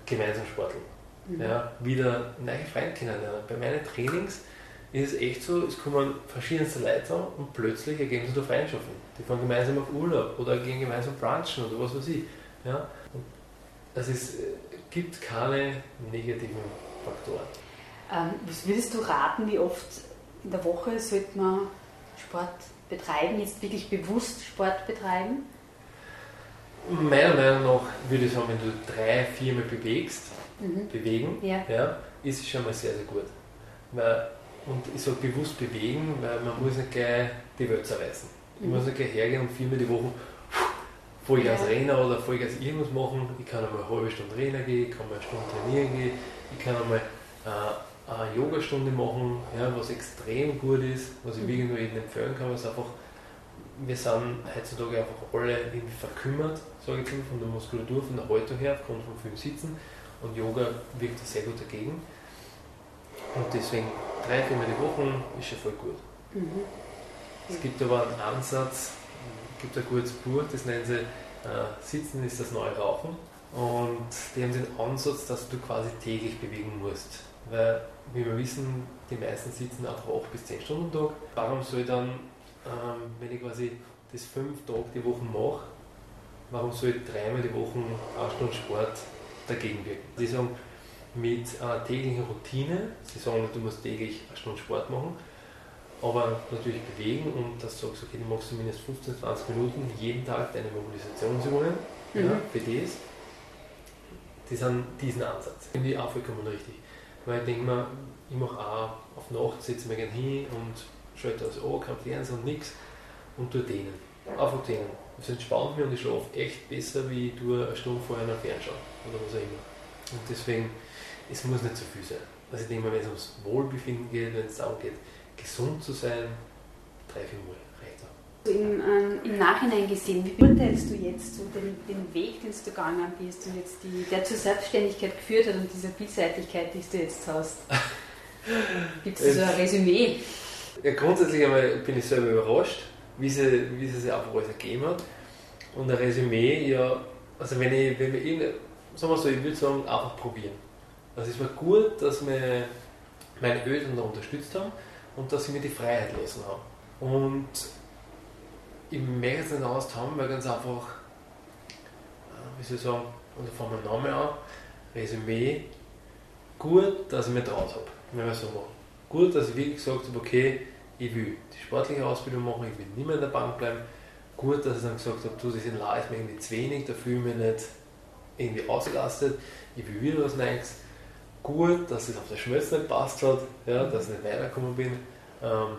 Speaker 2: gemeinsam sporteln. Mhm. Ja, wieder neue Freunde kennenlernen. Bei meinen Trainings ist es echt so, es kommen verschiedenste Leute an und plötzlich ergeben sich da Freundschaften. Die fahren gemeinsam auf Urlaub oder gehen gemeinsam brunchen oder was weiß ich. Ja? Und also es gibt keine negativen Faktoren.
Speaker 1: Ähm, was würdest du raten, wie oft in der Woche sollte man Sport betreiben, jetzt wirklich bewusst Sport betreiben?
Speaker 2: Meiner Meinung nach würde ich sagen, wenn du drei, viermal bewegst, mhm. bewegen, ja. Ja, ist es schon mal sehr, sehr gut. Weil und ich sage bewusst bewegen, weil man muss nicht gleich die Welt zerreißen. Ich muss nicht gleich hergehen und viermal die Woche Vollgas ja. Rennen oder Vollgas irgendwas machen. Ich kann einmal eine halbe Stunde Trainer gehen, ich kann mal eine Stunde trainieren gehen, ich kann einmal äh, eine Yogastunde machen, ja, was extrem gut ist, was ich mhm. wirklich nur jedem empfehlen kann, was einfach wir sind heutzutage einfach alle irgendwie verkümmert, sage ich mal, von der Muskulatur, von der Haltung her, aufgrund von viel Sitzen. Und Yoga wirkt sehr gut dagegen. Und deswegen drei, viermal die Woche ist schon voll gut. Mhm. Es gibt aber einen Ansatz, es gibt ein gutes Buch, das nennt sich äh, Sitzen ist das neue Rauchen. Und die haben den Ansatz, dass du quasi täglich bewegen musst. Weil, wie wir wissen, die meisten sitzen einfach 8 bis 10 Stunden am Tag. Warum soll ich dann, ähm, wenn ich quasi das fünf Tage die Woche mache, warum soll ich dreimal die Woche eine Stunde Sport dagegen wirken? Die sagen, mit einer täglichen Routine. Sie sagen nicht, du musst täglich eine Stunde Sport machen, aber natürlich bewegen und dass du sagst, okay, du machst zumindest 15, 20 Minuten jeden Tag deine Mobilisationsübungen mhm. ja, das. Die sind diesen Ansatz. Finde ich auch vollkommen richtig. Weil ich denke mir, ich mache auch auf Nacht, setze mich gerne hin und schalte das an, kein Fernsehen und nichts und tue denen. Einfach denen. Das entspannt mich und ich schlafe echt besser, wie ich eine Stunde vorher noch Fernschauen oder was auch immer. Und deswegen es muss nicht zu viel sein. Also ich denke mal, wenn es ums Wohlbefinden geht, wenn es darum geht, gesund zu sein, drei, vier Mal.
Speaker 1: im Nachhinein gesehen, wie beurteilst du jetzt so den, den Weg, den du gegangen bist und jetzt die, der zur Selbstständigkeit geführt hat und diese Vielseitigkeit, die du jetzt hast? (laughs) Gibt es so ein Resümee?
Speaker 2: Ja, grundsätzlich einmal bin ich selber überrascht, wie sie, wie sie sich einfach alles ergeben hat. Und ein Resümee, ja, also wenn ich, wenn wir sagen wir so, ich würde sagen, einfach probieren. Also es war gut, dass wir meine Eltern da unterstützt haben und dass sie mir die Freiheit lassen haben. Und ich möchte es nicht anders haben, weil ganz einfach, äh, wie soll ich sagen, und da fangen wir Namen an, Resümee, gut, dass ich mir traut habe, wenn wir so machen. Gut, dass ich wirklich gesagt habe, okay, ich will die sportliche Ausbildung machen, ich will nicht mehr in der Bank bleiben. Gut, dass ich dann gesagt habe, du, das in La ist mir irgendwie zu wenig, da fühle ich mich nicht irgendwie ausgelastet, ich will wieder was Neues. Gut, dass es auf der Schmelz nicht passt hat, ja, dass ich nicht weitergekommen bin. Ähm,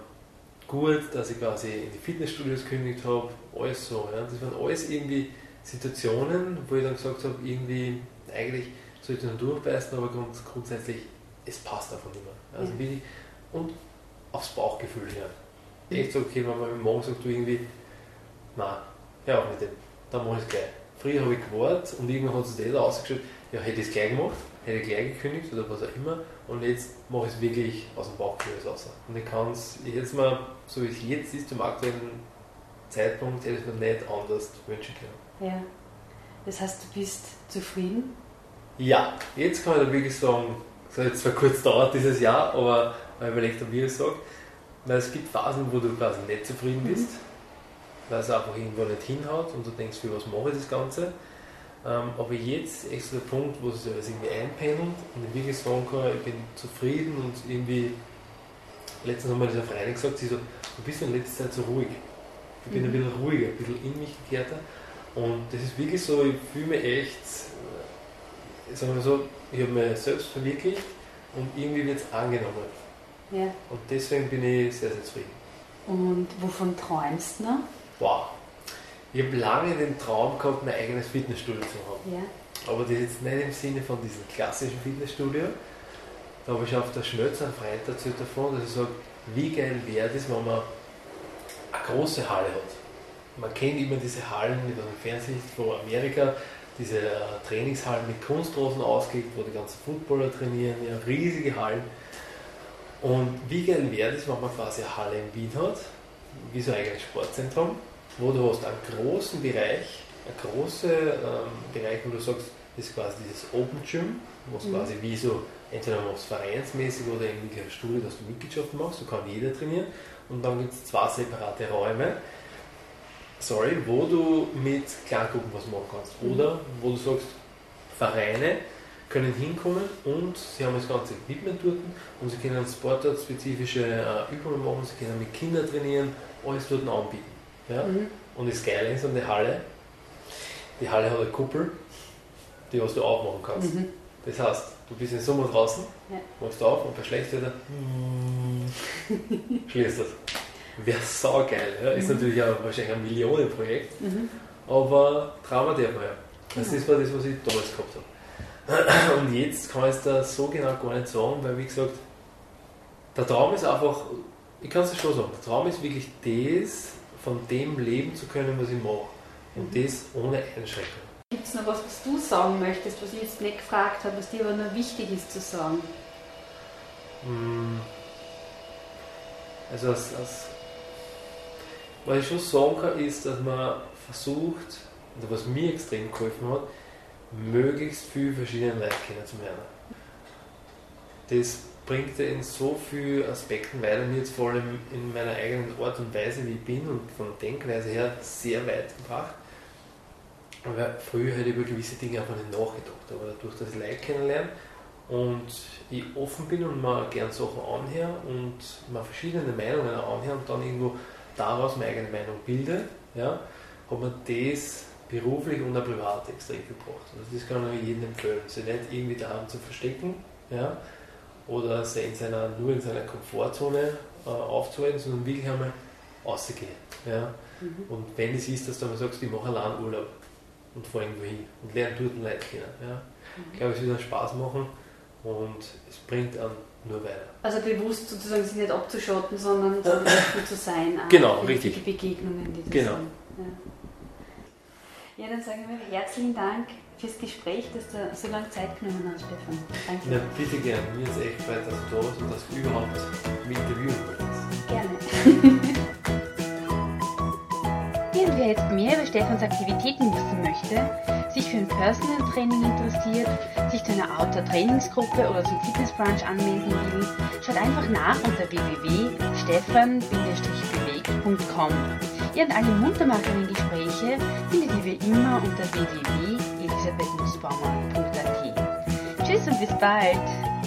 Speaker 2: gut, dass ich quasi in die Fitnessstudios gekündigt habe, alles so. Ja. Das waren alles irgendwie Situationen, wo ich dann gesagt habe, irgendwie, eigentlich sollte ich nur durchbeißen, aber grunds grundsätzlich, es passt einfach nicht mehr. Also ja. und aufs Bauchgefühl her. Echt so, okay, wenn man mit Morgen sagt, du irgendwie, nein, hör auf mit dem, dann mache ich es gleich. Früher habe ich gewartet und irgendwann hat sich das ausgeschaut, ja, hätte ich es gleich gemacht, hätte ich gleich gekündigt oder was auch immer und jetzt mache ich es wirklich aus dem Bauchgefühl raus. Und ich kann es jetzt mal, so wie es jetzt ist, zum aktuellen Zeitpunkt, hätte ich mir nicht anders wünschen können.
Speaker 1: Ja. Das heißt, du bist zufrieden?
Speaker 2: Ja, jetzt kann ich da wirklich sagen, es hat jetzt zwar kurz dauert dieses Jahr, aber man überlegt, wie ich es sage, weil es gibt Phasen, wo du quasi nicht zufrieden bist. Mhm weil es einfach irgendwo nicht hinhaut und du denkst, für was mache ich das Ganze. Ähm, aber jetzt ist der Punkt, wo es sich irgendwie einpendelt und ich wirklich sagen kann, ich bin zufrieden und irgendwie, letztens haben wir dieser Freundin gesagt, sie so, du bist in letzter Zeit so ruhig. Ich bin mhm. ein bisschen ruhiger, ein bisschen in mich gekehrter. Und das ist wirklich so, ich fühle mich echt, äh, sagen wir so, ich habe mich selbst verwirklicht und irgendwie wird es angenommen. Ja. Und deswegen bin ich sehr, sehr zufrieden.
Speaker 1: Und wovon träumst du noch?
Speaker 2: wow. Ich habe lange den Traum gehabt, mein eigenes Fitnessstudio zu haben. Ja. Aber das ist jetzt nicht im Sinne von diesem klassischen Fitnessstudio. Da habe ich auf der Schnötz einen Freund erzählt davon, dass ich sage, wie geil wäre das, wenn man eine große Halle hat. Man kennt immer diese Hallen mit einem Fernsehen von Amerika, diese äh, Trainingshallen mit Kunstrasen ausgelegt, wo die ganzen Footballer trainieren, ja, riesige Hallen. Und wie geil wäre das, wenn man quasi eine Halle in Wien hat, wie so ein eigenes Sportzentrum, wo du hast einen großen Bereich, einen großen ähm, Bereich, wo du sagst, das ist quasi dieses Open Gym, wo es mhm. quasi wie so, entweder machst vereinsmäßig oder irgendwie eine Studie, dass du Mitgliedschaft machst, so kann jeder trainieren. Und dann gibt es zwei separate Räume, sorry, wo du mit Kleingruppen was machen kannst. Mhm. Oder wo du sagst, Vereine können hinkommen und sie haben das ganze Equipment dort und sie können sportartspezifische äh, Übungen machen, sie können mit Kindern trainieren, alles dort anbieten. Ja? Mhm. Und das Geile ist der Halle, die Halle hat eine Kuppel, die was du aufmachen kannst. Mhm. Das heißt, du bist im Sommer draußen, ja. machst auf und bei Schlechtwetter schließt das. Wäre saugeil. Ja? Ist mhm. natürlich auch wahrscheinlich ein Millionenprojekt, mhm. aber darf man ja. Das genau. war das, was ich damals gehabt habe. (clears throat) Und jetzt kann ich es da so genau gar nicht sagen, weil wie gesagt, der Traum ist einfach ich kann es schon sagen, der Traum ist wirklich das, von dem leben zu können, was ich mache. Und mhm. das ohne Einschränkung.
Speaker 1: Gibt es noch was, was du sagen möchtest, was ich jetzt nicht gefragt habe, was dir aber noch wichtig ist zu sagen?
Speaker 2: Mm. Also, als, als, was ich schon sagen kann, ist, dass man versucht, oder was mir extrem geholfen hat, möglichst viele verschiedene Leute kennenzulernen. Das bringt er in so vielen Aspekten weiter, mir jetzt vor allem in meiner eigenen Art und Weise, wie ich bin und von Denkweise her sehr weit gebracht. Aber früher hätte ich über gewisse Dinge einfach nicht nachgedacht, aber dadurch, dass ich Leute kennenlerne und ich offen bin und mir gern Sachen anhöre und mir verschiedene Meinungen anhöre und dann irgendwo daraus meine eigene Meinung bilde, ja, hat mir das beruflich und auch privat extrem gebracht. Also das kann ich jedem empfehlen, sich nicht irgendwie daheim zu verstecken, ja, oder sich in seiner, nur in seiner Komfortzone äh, aufzuhalten, sondern wirklich einmal rausgehen. Ja? Mhm. Und wenn es ist, dass du einmal sagst, ich mache allein Urlaub und fahre irgendwo hin und lerne dort Leute kennen. Ja? Mhm. Ich glaube, es wird einen Spaß machen und es bringt einen nur weiter.
Speaker 1: Also bewusst sozusagen sich nicht abzuschotten, sondern, (laughs) offen zu sein.
Speaker 2: Genau, richtig.
Speaker 1: Die Begegnungen, die das
Speaker 2: Genau.
Speaker 1: sind. Ja. ja, dann sagen wir herzlichen Dank fürs Gespräch, dass du so lange Zeit genommen hast, Stefan. Danke.
Speaker 2: Ja, bitte gern. Mir ist echt gefreut, dass du da bist und dass du überhaupt mich interviewen wolltest.
Speaker 1: Gerne. (laughs) Wer jetzt mehr über Stefans Aktivitäten wissen möchte, sich für ein Personal Training interessiert, sich zu einer Outdoor-Trainingsgruppe oder zum Fitnessbrunch anmelden will, schaut einfach nach unter www.stefan-bewegt.com. Ja, und alle muntermachenden Gespräche findet ihr wie immer unter www.elisabethnussbaumer.at. Tschüss und bis bald!